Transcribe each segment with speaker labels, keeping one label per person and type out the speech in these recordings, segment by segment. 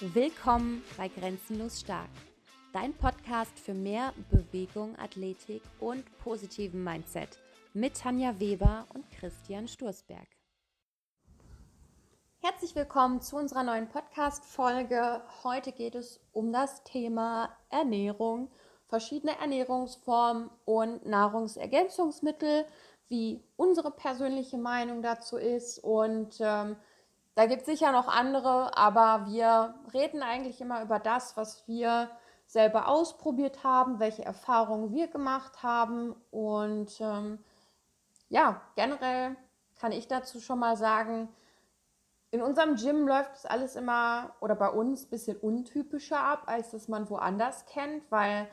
Speaker 1: Willkommen bei Grenzenlos Stark, dein Podcast für mehr Bewegung, Athletik und positiven Mindset mit Tanja Weber und Christian Sturzberg. Herzlich willkommen zu unserer neuen Podcast-Folge. Heute geht es um das Thema Ernährung, verschiedene Ernährungsformen und Nahrungsergänzungsmittel, wie unsere persönliche Meinung dazu ist und ähm, da gibt es sicher noch andere, aber wir reden eigentlich immer über das, was wir selber ausprobiert haben, welche Erfahrungen wir gemacht haben. Und ähm, ja, generell kann ich dazu schon mal sagen, in unserem Gym läuft es alles immer oder bei uns ein bisschen untypischer ab, als das man woanders kennt, weil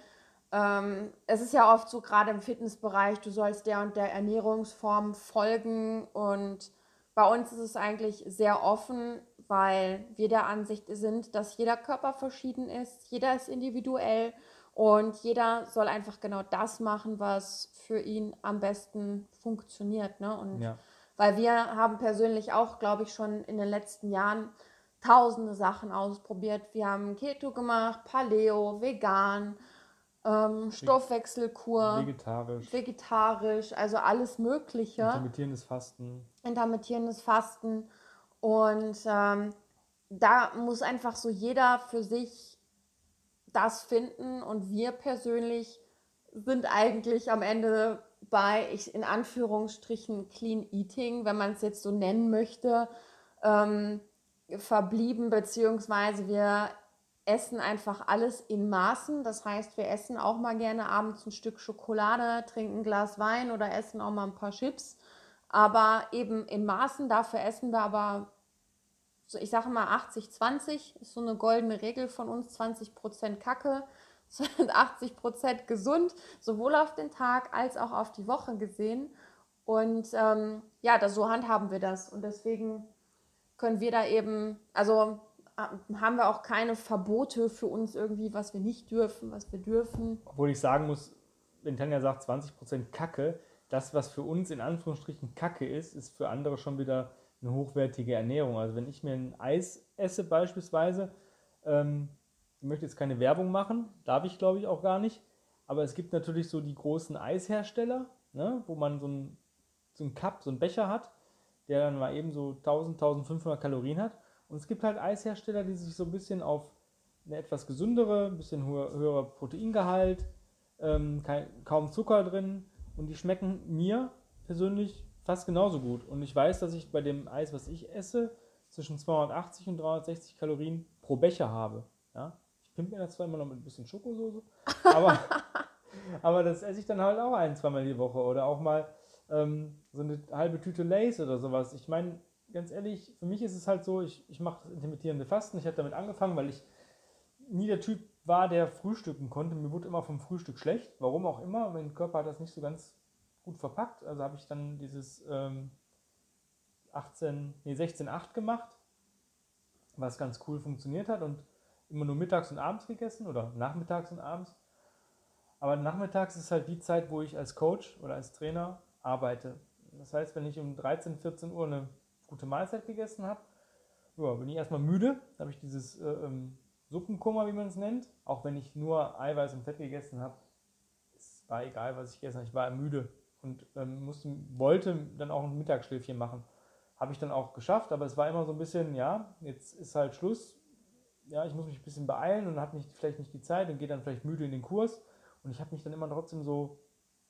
Speaker 1: ähm, es ist ja oft so, gerade im Fitnessbereich, du sollst der und der Ernährungsform folgen und bei uns ist es eigentlich sehr offen, weil wir der Ansicht sind, dass jeder Körper verschieden ist, jeder ist individuell und jeder soll einfach genau das machen, was für ihn am besten funktioniert. Ne? Und ja. weil wir haben persönlich auch, glaube ich, schon in den letzten Jahren tausende Sachen ausprobiert. Wir haben Keto gemacht, Paleo, vegan, ähm, Stoffwechselkur,
Speaker 2: vegetarisch.
Speaker 1: vegetarisch, also alles Mögliche.
Speaker 2: Intermittierendes Fasten.
Speaker 1: Intermittierendes Fasten. Und ähm, da muss einfach so jeder für sich das finden. Und wir persönlich sind eigentlich am Ende bei, ich in Anführungsstrichen, Clean Eating, wenn man es jetzt so nennen möchte, ähm, verblieben, beziehungsweise wir essen einfach alles in Maßen. Das heißt, wir essen auch mal gerne abends ein Stück Schokolade, trinken ein Glas Wein oder essen auch mal ein paar Chips. Aber eben in Maßen. Dafür essen wir aber, so ich sage mal 80-20, ist so eine goldene Regel von uns. 20% Kacke, 80% gesund, sowohl auf den Tag als auch auf die Woche gesehen. Und ähm, ja, das, so handhaben wir das. Und deswegen können wir da eben, also haben wir auch keine Verbote für uns irgendwie, was wir nicht dürfen, was wir dürfen.
Speaker 2: Obwohl ich sagen muss, wenn Tanja sagt 20% Kacke, das, was für uns in Anführungsstrichen Kacke ist, ist für andere schon wieder eine hochwertige Ernährung. Also wenn ich mir ein Eis esse beispielsweise, ähm, ich möchte jetzt keine Werbung machen, darf ich glaube ich auch gar nicht, aber es gibt natürlich so die großen Eishersteller, ne, wo man so ein, so Cup, so einen Becher hat, der dann mal eben so 1000, 1500 Kalorien hat und es gibt halt Eishersteller, die sich so ein bisschen auf eine etwas gesündere, ein bisschen höher, höherer Proteingehalt, ähm, kein, kaum Zucker drin und die schmecken mir persönlich fast genauso gut. Und ich weiß, dass ich bei dem Eis, was ich esse, zwischen 280 und 360 Kalorien pro Becher habe. Ja? Ich pimpe mir das zwar immer noch mit ein bisschen Schokosoße, aber, aber das esse ich dann halt auch ein, zweimal die Woche oder auch mal ähm, so eine halbe Tüte Lace oder sowas. Ich meine, ganz ehrlich, für mich ist es halt so, ich, ich mache das intermittierende Fasten. Ich habe damit angefangen, weil ich nie der Typ war, der frühstücken konnte. Mir wurde immer vom Frühstück schlecht, warum auch immer. Mein Körper hat das nicht so ganz gut verpackt. Also habe ich dann dieses ähm, 18, nee, 16,8 gemacht, was ganz cool funktioniert hat und immer nur mittags und abends gegessen oder nachmittags und abends. Aber nachmittags ist halt die Zeit, wo ich als Coach oder als Trainer arbeite. Das heißt, wenn ich um 13, 14 Uhr eine gute Mahlzeit gegessen habe, ja, bin ich erstmal müde. Da habe ich dieses äh, ähm, Suppenkummer, wie man es nennt. Auch wenn ich nur Eiweiß und Fett gegessen habe, es war egal, was ich gegessen habe. Ich war müde und ähm, musste, wollte dann auch ein Mittagsschläfchen machen. Habe ich dann auch geschafft, aber es war immer so ein bisschen, ja, jetzt ist halt Schluss. Ja, ich muss mich ein bisschen beeilen und habe nicht, vielleicht nicht die Zeit und gehe dann vielleicht müde in den Kurs. Und ich habe mich dann immer trotzdem so,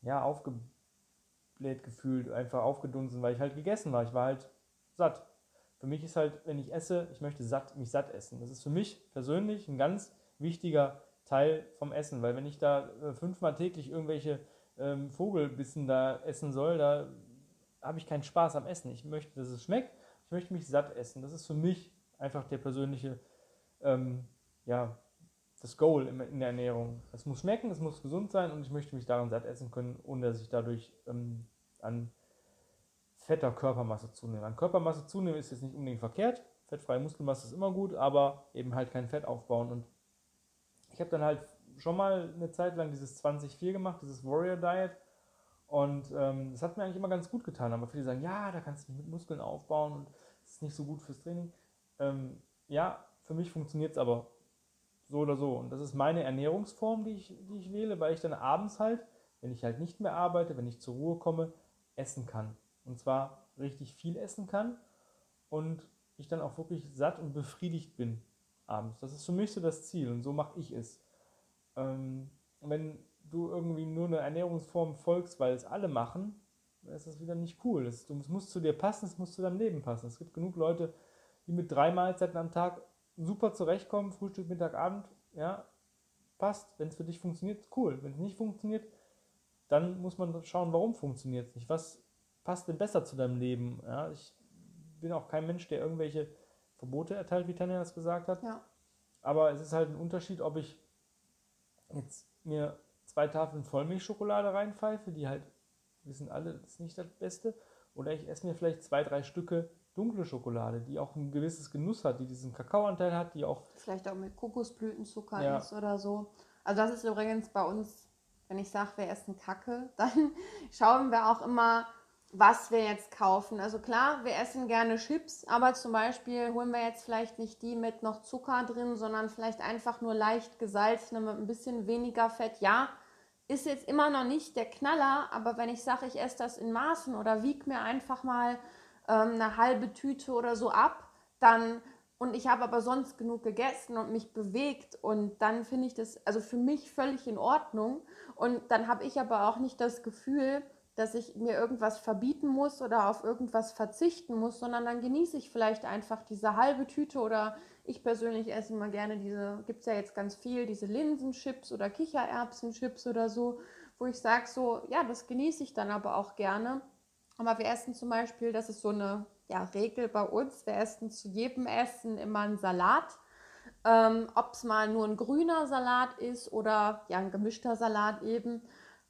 Speaker 2: ja, aufgebläht gefühlt, einfach aufgedunsen, weil ich halt gegessen war. Ich war halt satt. Für mich ist halt, wenn ich esse, ich möchte satt, mich satt essen. Das ist für mich persönlich ein ganz wichtiger Teil vom Essen, weil wenn ich da äh, fünfmal täglich irgendwelche ähm, Vogelbissen da essen soll, da habe ich keinen Spaß am Essen. Ich möchte, dass es schmeckt, ich möchte mich satt essen. Das ist für mich einfach der persönliche, ähm, ja, das Goal in der Ernährung. Es muss schmecken, es muss gesund sein und ich möchte mich daran satt essen können, ohne dass ich dadurch ähm, an fetter Körpermasse zunehmen. An Körpermasse zunehmen ist jetzt nicht unbedingt verkehrt. Fettfreie Muskelmasse ist immer gut, aber eben halt kein Fett aufbauen. Und ich habe dann halt schon mal eine Zeit lang dieses 20-4 gemacht, dieses Warrior Diet. Und ähm, das hat mir eigentlich immer ganz gut getan. Aber viele sagen, ja, da kannst du mit Muskeln aufbauen und das ist nicht so gut fürs Training. Ähm, ja, für mich funktioniert es aber so oder so. Und das ist meine Ernährungsform, die ich, die ich wähle, weil ich dann abends halt, wenn ich halt nicht mehr arbeite, wenn ich zur Ruhe komme, essen kann. Und zwar richtig viel essen kann und ich dann auch wirklich satt und befriedigt bin abends. Das ist für mich so das Ziel und so mache ich es. Ähm, wenn du irgendwie nur eine Ernährungsform folgst, weil es alle machen, dann ist das wieder nicht cool. Es muss zu dir passen, es muss zu deinem Leben passen. Es gibt genug Leute, die mit drei Mahlzeiten am Tag super zurechtkommen, Frühstück, Mittag, Abend, ja, passt. Wenn es für dich funktioniert, cool. Wenn es nicht funktioniert, dann muss man schauen, warum funktioniert es nicht. Was passt denn besser zu deinem Leben? Ja, ich bin auch kein Mensch, der irgendwelche Verbote erteilt, wie Tanja das gesagt hat.
Speaker 1: Ja.
Speaker 2: Aber es ist halt ein Unterschied, ob ich jetzt mir zwei Tafeln Vollmilchschokolade reinpfeife, die halt, wissen alle, das ist nicht das Beste. Oder ich esse mir vielleicht zwei, drei Stücke dunkle Schokolade, die auch ein gewisses Genuss hat, die diesen Kakaoanteil hat, die auch.
Speaker 1: Vielleicht auch mit Kokosblütenzucker ja. ist oder so. Also das ist übrigens bei uns, wenn ich sage, wir essen Kacke, dann schauen wir auch immer, was wir jetzt kaufen. Also klar, wir essen gerne Chips, aber zum Beispiel holen wir jetzt vielleicht nicht die mit noch Zucker drin, sondern vielleicht einfach nur leicht gesalzene mit ein bisschen weniger Fett. Ja, ist jetzt immer noch nicht der Knaller, aber wenn ich sage, ich esse das in Maßen oder wiege mir einfach mal ähm, eine halbe Tüte oder so ab, dann und ich habe aber sonst genug gegessen und mich bewegt und dann finde ich das also für mich völlig in Ordnung und dann habe ich aber auch nicht das Gefühl, dass ich mir irgendwas verbieten muss oder auf irgendwas verzichten muss, sondern dann genieße ich vielleicht einfach diese halbe Tüte oder ich persönlich esse immer gerne diese, gibt es ja jetzt ganz viel, diese Linsenchips oder Kichererbsenchips oder so, wo ich sage so, ja, das genieße ich dann aber auch gerne. Aber wir essen zum Beispiel, das ist so eine ja, Regel bei uns, wir essen zu jedem Essen immer einen Salat. Ähm, Ob es mal nur ein grüner Salat ist oder ja ein gemischter Salat eben.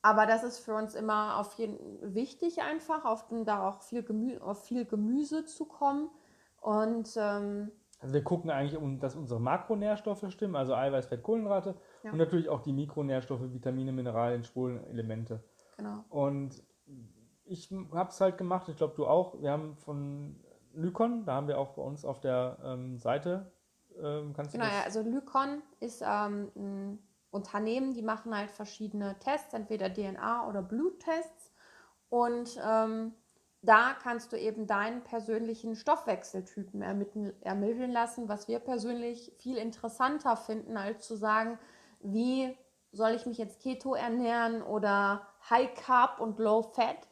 Speaker 1: Aber das ist für uns immer auf jeden wichtig einfach, auf da auch viel, Gemü auf viel Gemüse zu kommen. Und ähm,
Speaker 2: also wir gucken eigentlich, dass unsere Makronährstoffe stimmen, also Eiweiß, Fett, Kohlenhydrate ja. und natürlich auch die Mikronährstoffe, Vitamine, Mineralien, Spurenelemente.
Speaker 1: Genau.
Speaker 2: Und ich habe es halt gemacht, ich glaube du auch. Wir haben von Lykon, da haben wir auch bei uns auf der ähm, Seite, ähm, kannst
Speaker 1: du Genau, ja, also Lykon ist ähm, ein Unternehmen, die machen halt verschiedene Tests, entweder DNA- oder Bluttests. Und ähm, da kannst du eben deinen persönlichen Stoffwechseltypen ermitteln, lassen, was wir persönlich viel interessanter finden, als zu sagen, wie soll ich mich jetzt Keto ernähren oder High Carb und Low Fat.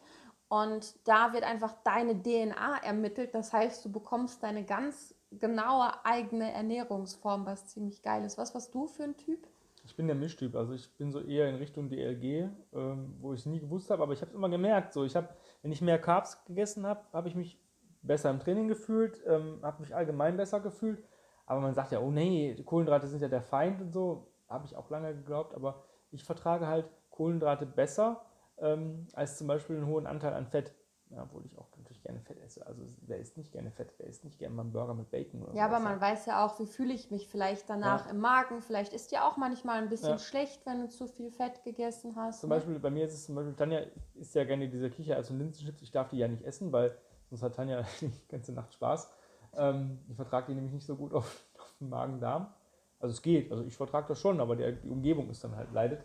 Speaker 1: Und da wird einfach deine DNA ermittelt. Das heißt, du bekommst deine ganz genaue eigene Ernährungsform, was ziemlich geil ist. Was warst du für ein Typ?
Speaker 2: Ich bin der Mischtyp, also ich bin so eher in Richtung DLG, ähm, wo ich es nie gewusst habe, aber ich habe es immer gemerkt. So, ich habe, wenn ich mehr Carbs gegessen habe, habe ich mich besser im Training gefühlt, ähm, habe mich allgemein besser gefühlt. Aber man sagt ja, oh nee, Kohlenhydrate sind ja der Feind und so, habe ich auch lange geglaubt, aber ich vertrage halt Kohlenhydrate besser ähm, als zum Beispiel einen hohen Anteil an Fett. Ja, obwohl ich auch natürlich gerne Fett esse. Also wer isst nicht gerne Fett? Wer isst nicht gerne mal einen Burger mit Bacon oder
Speaker 1: Ja, aber man weiß ja auch, wie fühle ich mich vielleicht danach ja. im Magen. Vielleicht ist dir auch manchmal ein bisschen ja. schlecht, wenn du zu viel Fett gegessen hast.
Speaker 2: Zum ne? Beispiel, bei mir ist es zum Beispiel, Tanja isst ja gerne diese Kicher, also Linsenchips. Ich darf die ja nicht essen, weil sonst hat Tanja die ganze Nacht Spaß. Ähm, ich vertrage die nämlich nicht so gut auf, auf den Magen-Darm. Also es geht, also ich vertrage das schon, aber die, die Umgebung ist dann halt leidet.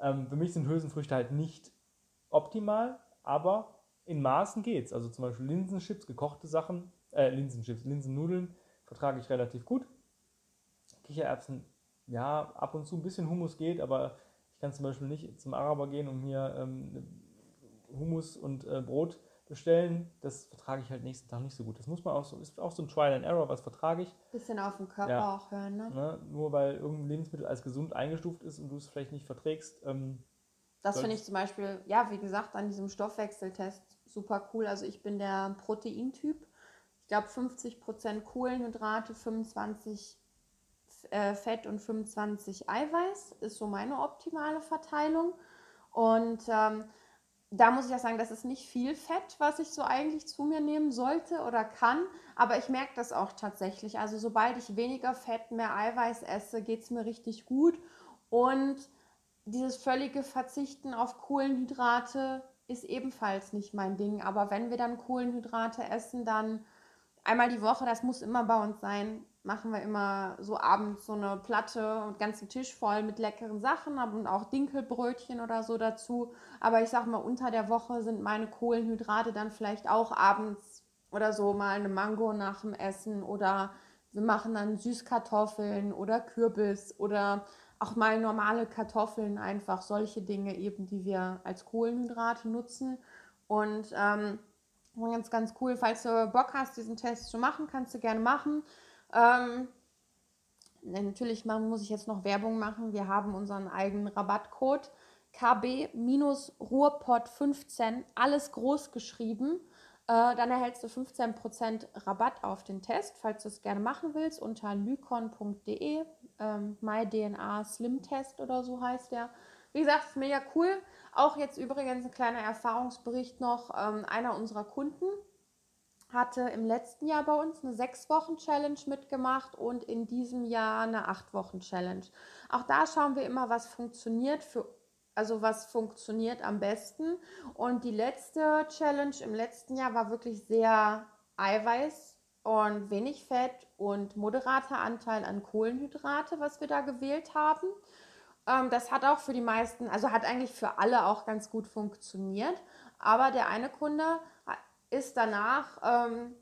Speaker 2: Ähm, für mich sind Hülsenfrüchte halt nicht optimal, aber in Maßen geht's. Also zum Beispiel Linsenchips, gekochte Sachen, äh, Linsenchips, Linsennudeln vertrage ich relativ gut. Kichererbsen, ja, ab und zu ein bisschen Hummus geht, aber ich kann zum Beispiel nicht zum Araber gehen und mir ähm, Hummus und äh, Brot bestellen. Das vertrage ich halt nächsten Tag nicht so gut. Das muss man auch so, ist auch so ein Trial and Error, was vertrage ich.
Speaker 1: Bisschen auf den Körper ja. auch hören, ne?
Speaker 2: ne? Nur weil irgendein Lebensmittel als gesund eingestuft ist und du es vielleicht nicht verträgst. Ähm,
Speaker 1: das finde ich zum Beispiel, ja, wie gesagt, an diesem Stoffwechseltest super cool. Also ich bin der Proteintyp. Ich glaube 50% Kohlenhydrate, 25 äh, Fett und 25 Eiweiß ist so meine optimale Verteilung. Und ähm, da muss ich ja sagen, das ist nicht viel Fett, was ich so eigentlich zu mir nehmen sollte oder kann. Aber ich merke das auch tatsächlich. Also sobald ich weniger Fett, mehr Eiweiß esse, geht es mir richtig gut. Und dieses völlige Verzichten auf Kohlenhydrate ist ebenfalls nicht mein Ding. Aber wenn wir dann Kohlenhydrate essen, dann einmal die Woche, das muss immer bei uns sein. machen wir immer so abends so eine Platte und ganzen Tisch voll mit leckeren Sachen und auch Dinkelbrötchen oder so dazu. Aber ich sag mal, unter der Woche sind meine Kohlenhydrate dann vielleicht auch abends oder so mal eine Mango nach dem Essen oder wir machen dann Süßkartoffeln oder Kürbis oder auch mal normale Kartoffeln, einfach solche Dinge eben, die wir als Kohlenhydrate nutzen. Und ähm, ganz, ganz cool, falls du Bock hast, diesen Test zu machen, kannst du gerne machen. Ähm, natürlich muss ich jetzt noch Werbung machen. Wir haben unseren eigenen Rabattcode KB-Ruhrpott15, alles groß geschrieben. Äh, dann erhältst du 15% Rabatt auf den Test, falls du es gerne machen willst, unter lykon.de. Ähm, MyDNA Slim Test oder so heißt der. Wie gesagt, ist mega cool. Auch jetzt übrigens ein kleiner Erfahrungsbericht noch. Ähm, einer unserer Kunden hatte im letzten Jahr bei uns eine 6-Wochen-Challenge mitgemacht und in diesem Jahr eine 8-Wochen-Challenge. Auch da schauen wir immer, was funktioniert für also was funktioniert am besten. Und die letzte Challenge im letzten Jahr war wirklich sehr Eiweiß und wenig Fett und moderater Anteil an Kohlenhydrate, was wir da gewählt haben. Ähm, das hat auch für die meisten, also hat eigentlich für alle auch ganz gut funktioniert. Aber der eine Kunde ist danach ähm,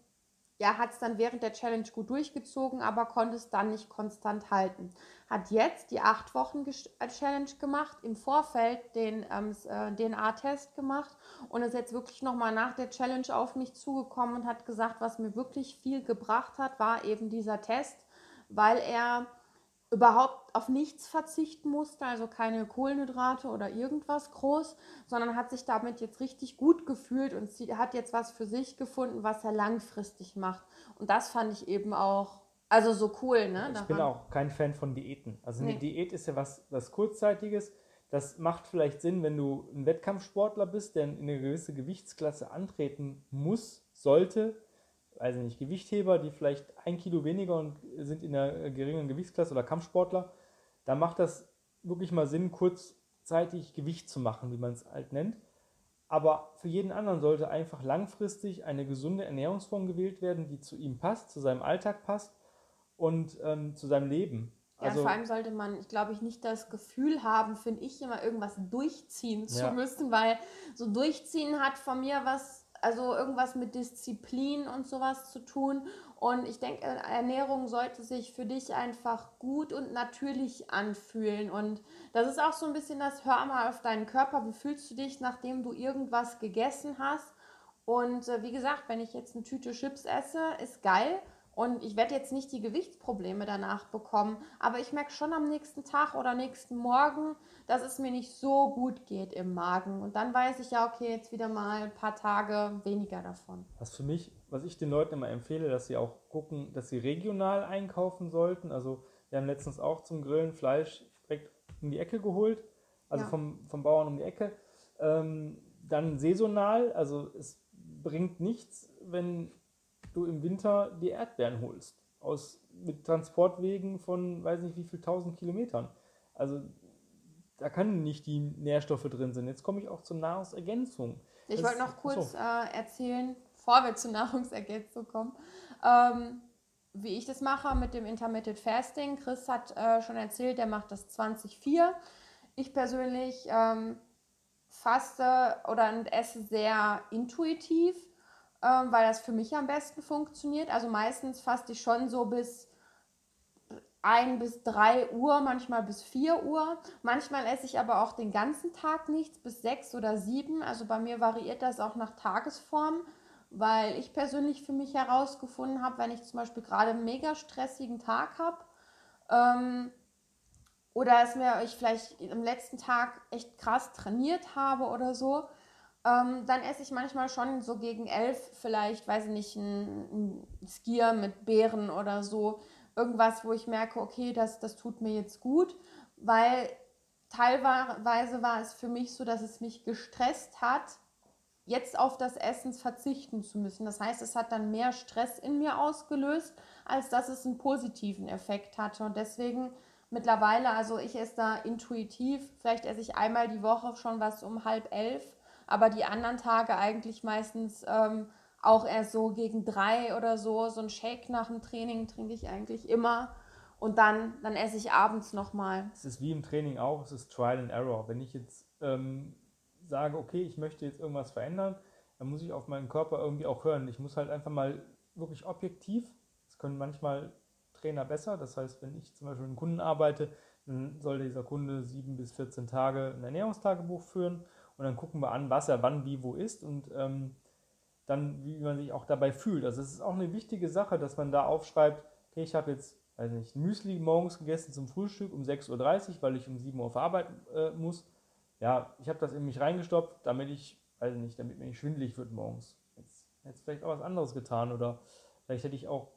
Speaker 1: ja, hat es dann während der Challenge gut durchgezogen, aber konnte es dann nicht konstant halten. Hat jetzt die acht Wochen äh, Challenge gemacht, im Vorfeld den ähm, äh, DNA-Test gemacht und ist jetzt wirklich nochmal nach der Challenge auf mich zugekommen und hat gesagt, was mir wirklich viel gebracht hat, war eben dieser Test, weil er überhaupt auf nichts verzichten musste, also keine Kohlenhydrate oder irgendwas groß, sondern hat sich damit jetzt richtig gut gefühlt und sie hat jetzt was für sich gefunden, was er langfristig macht. Und das fand ich eben auch, also so cool, ne?
Speaker 2: Ich daran. bin auch kein Fan von Diäten. Also eine nee. Diät ist ja was, was Kurzzeitiges. Das macht vielleicht Sinn, wenn du ein Wettkampfsportler bist, der in eine gewisse Gewichtsklasse antreten muss, sollte, weiß nicht, Gewichtheber, die vielleicht ein Kilo weniger und sind in einer geringen Gewichtsklasse oder Kampfsportler, da macht das wirklich mal Sinn, kurzzeitig Gewicht zu machen, wie man es halt nennt. Aber für jeden anderen sollte einfach langfristig eine gesunde Ernährungsform gewählt werden, die zu ihm passt, zu seinem Alltag passt und ähm, zu seinem Leben.
Speaker 1: Ja, also, vor allem sollte man, ich glaube ich, nicht das Gefühl haben, finde ich, immer irgendwas durchziehen zu ja. müssen, weil so durchziehen hat von mir was also irgendwas mit Disziplin und sowas zu tun. Und ich denke, Ernährung sollte sich für dich einfach gut und natürlich anfühlen. Und das ist auch so ein bisschen das, hör mal auf deinen Körper, wie fühlst du dich, nachdem du irgendwas gegessen hast. Und äh, wie gesagt, wenn ich jetzt eine Tüte Chips esse, ist geil. Und ich werde jetzt nicht die Gewichtsprobleme danach bekommen, aber ich merke schon am nächsten Tag oder nächsten Morgen, dass es mir nicht so gut geht im Magen. Und dann weiß ich ja, okay, jetzt wieder mal ein paar Tage weniger davon.
Speaker 2: Was für mich, was ich den Leuten immer empfehle, dass sie auch gucken, dass sie regional einkaufen sollten. Also wir haben letztens auch zum Grillen Fleisch direkt um die Ecke geholt, also ja. vom, vom Bauern um die Ecke. Ähm, dann saisonal, also es bringt nichts, wenn du im Winter die Erdbeeren holst. Aus, mit Transportwegen von weiß nicht wie viel tausend Kilometern. Also da können nicht die Nährstoffe drin sein. Jetzt komme ich auch zur Nahrungsergänzung.
Speaker 1: Ich wollte noch kurz so. äh, erzählen, bevor wir zur Nahrungsergänzung kommen, ähm, wie ich das mache mit dem Intermittent Fasting. Chris hat äh, schon erzählt, er macht das 2004. Ich persönlich ähm, faste oder esse sehr intuitiv ähm, weil das für mich am besten funktioniert. Also meistens faste ich schon so bis 1 bis 3 Uhr, manchmal bis 4 Uhr. Manchmal esse ich aber auch den ganzen Tag nichts, bis 6 oder 7. Also bei mir variiert das auch nach Tagesform, weil ich persönlich für mich herausgefunden habe, wenn ich zum Beispiel gerade einen mega stressigen Tag habe, ähm, oder es mir ich vielleicht am letzten Tag echt krass trainiert habe oder so, ähm, dann esse ich manchmal schon so gegen elf vielleicht, weiß ich nicht, ein, ein Skier mit Beeren oder so. Irgendwas, wo ich merke, okay, das, das tut mir jetzt gut, weil teilweise war es für mich so, dass es mich gestresst hat, jetzt auf das Essen verzichten zu müssen. Das heißt, es hat dann mehr Stress in mir ausgelöst, als dass es einen positiven Effekt hatte. Und deswegen mittlerweile, also ich esse da intuitiv, vielleicht esse ich einmal die Woche schon was um halb elf aber die anderen Tage eigentlich meistens ähm, auch erst so gegen drei oder so. So ein Shake nach dem Training trinke ich eigentlich immer. Und dann, dann esse ich abends nochmal.
Speaker 2: Es ist wie im Training auch, es ist Trial and Error. Wenn ich jetzt ähm, sage, okay, ich möchte jetzt irgendwas verändern, dann muss ich auf meinen Körper irgendwie auch hören. Ich muss halt einfach mal wirklich objektiv, das können manchmal Trainer besser, das heißt, wenn ich zum Beispiel mit einem Kunden arbeite, dann soll dieser Kunde sieben bis 14 Tage ein Ernährungstagebuch führen und dann gucken wir an, was er wann, wie, wo ist und ähm, dann, wie man sich auch dabei fühlt. Also es ist auch eine wichtige Sache, dass man da aufschreibt, okay, ich habe jetzt, weiß nicht, Müsli morgens gegessen zum Frühstück um 6.30 Uhr, weil ich um 7 Uhr verarbeiten äh, muss. Ja, ich habe das in mich reingestopft, damit ich, weiß nicht, damit mir nicht schwindelig wird morgens. Jetzt hätte ich vielleicht auch was anderes getan oder vielleicht hätte ich auch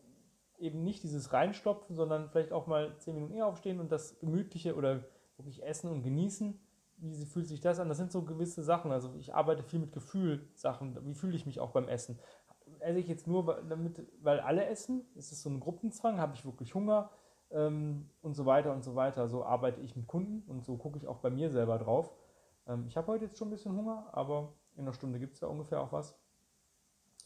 Speaker 2: eben nicht dieses Reinstopfen, sondern vielleicht auch mal 10 Minuten eher aufstehen und das Gemütliche oder wirklich essen und genießen wie fühlt sich das an? Das sind so gewisse Sachen. Also ich arbeite viel mit Gefühlsachen. Wie fühle ich mich auch beim Essen? Esse ich jetzt nur damit, weil alle essen? Ist es so ein Gruppenzwang? Habe ich wirklich Hunger? Ähm, und so weiter und so weiter. So arbeite ich mit Kunden und so gucke ich auch bei mir selber drauf. Ähm, ich habe heute jetzt schon ein bisschen Hunger, aber in einer Stunde gibt es ja ungefähr auch was.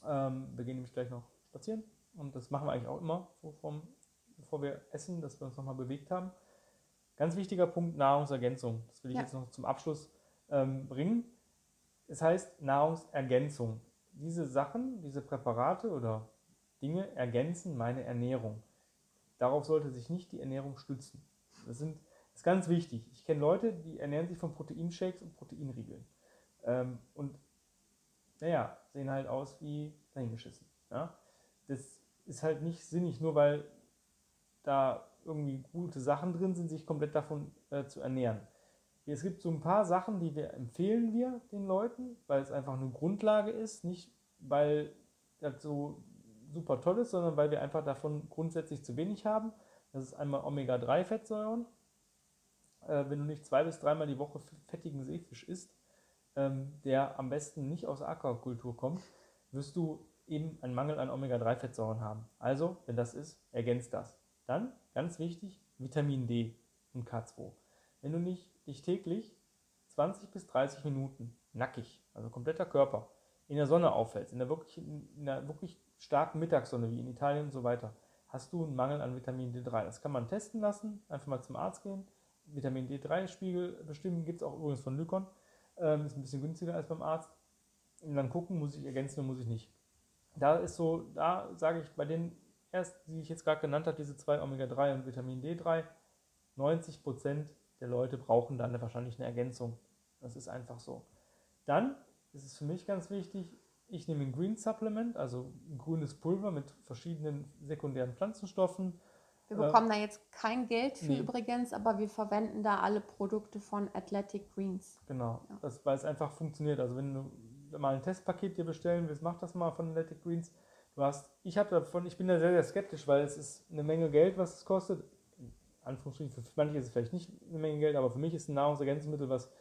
Speaker 2: Ähm, wir gehen nämlich gleich noch spazieren und das machen wir eigentlich auch immer, bevor wir essen, dass wir uns nochmal bewegt haben. Ganz wichtiger Punkt, Nahrungsergänzung. Das will ich ja. jetzt noch zum Abschluss ähm, bringen. Es heißt Nahrungsergänzung. Diese Sachen, diese Präparate oder Dinge ergänzen meine Ernährung. Darauf sollte sich nicht die Ernährung stützen. Das, sind, das ist ganz wichtig. Ich kenne Leute, die ernähren sich von Proteinshakes und Proteinriegeln. Ähm, und naja, sehen halt aus wie dahingeschissen. Ja? Das ist halt nicht sinnig, nur weil da irgendwie gute Sachen drin sind, sich komplett davon äh, zu ernähren. Es gibt so ein paar Sachen, die wir empfehlen wir den Leuten, weil es einfach eine Grundlage ist, nicht weil das so super toll ist, sondern weil wir einfach davon grundsätzlich zu wenig haben. Das ist einmal Omega-3-Fettsäuren. Äh, wenn du nicht zwei bis dreimal die Woche fettigen Seefisch isst, ähm, der am besten nicht aus Aquakultur kommt, wirst du eben einen Mangel an Omega-3-Fettsäuren haben. Also, wenn das ist, ergänzt das. Dann Ganz wichtig, Vitamin D und K2. Wenn du nicht dich täglich 20 bis 30 Minuten nackig, also kompletter Körper, in der Sonne aufhältst, in der wirklich, in der wirklich starken Mittagssonne wie in Italien und so weiter, hast du einen Mangel an Vitamin D3. Das kann man testen lassen, einfach mal zum Arzt gehen. Vitamin D3-Spiegel bestimmen, gibt es auch übrigens von Lykon. Ähm, ist ein bisschen günstiger als beim Arzt. Und dann gucken, muss ich ergänzen oder muss ich nicht. Da ist so, da sage ich bei den erst, die ich jetzt gerade genannt habe, diese zwei Omega-3 und Vitamin D3, 90% der Leute brauchen dann wahrscheinlich eine Ergänzung. Das ist einfach so. Dann ist es für mich ganz wichtig, ich nehme ein Green Supplement, also ein grünes Pulver mit verschiedenen sekundären Pflanzenstoffen.
Speaker 1: Wir bekommen äh, da jetzt kein Geld für nee. übrigens, aber wir verwenden da alle Produkte von Athletic Greens.
Speaker 2: Genau, ja. das, weil es einfach funktioniert. Also wenn du mal ein Testpaket dir bestellen willst, mach das mal von Athletic Greens. Du hast, ich habe davon, ich bin da sehr, sehr skeptisch, weil es ist eine Menge Geld, was es kostet. Anführungsstrichen, für manche ist es vielleicht nicht eine Menge Geld, aber für mich ist ein Nahrungsergänzungsmittel, was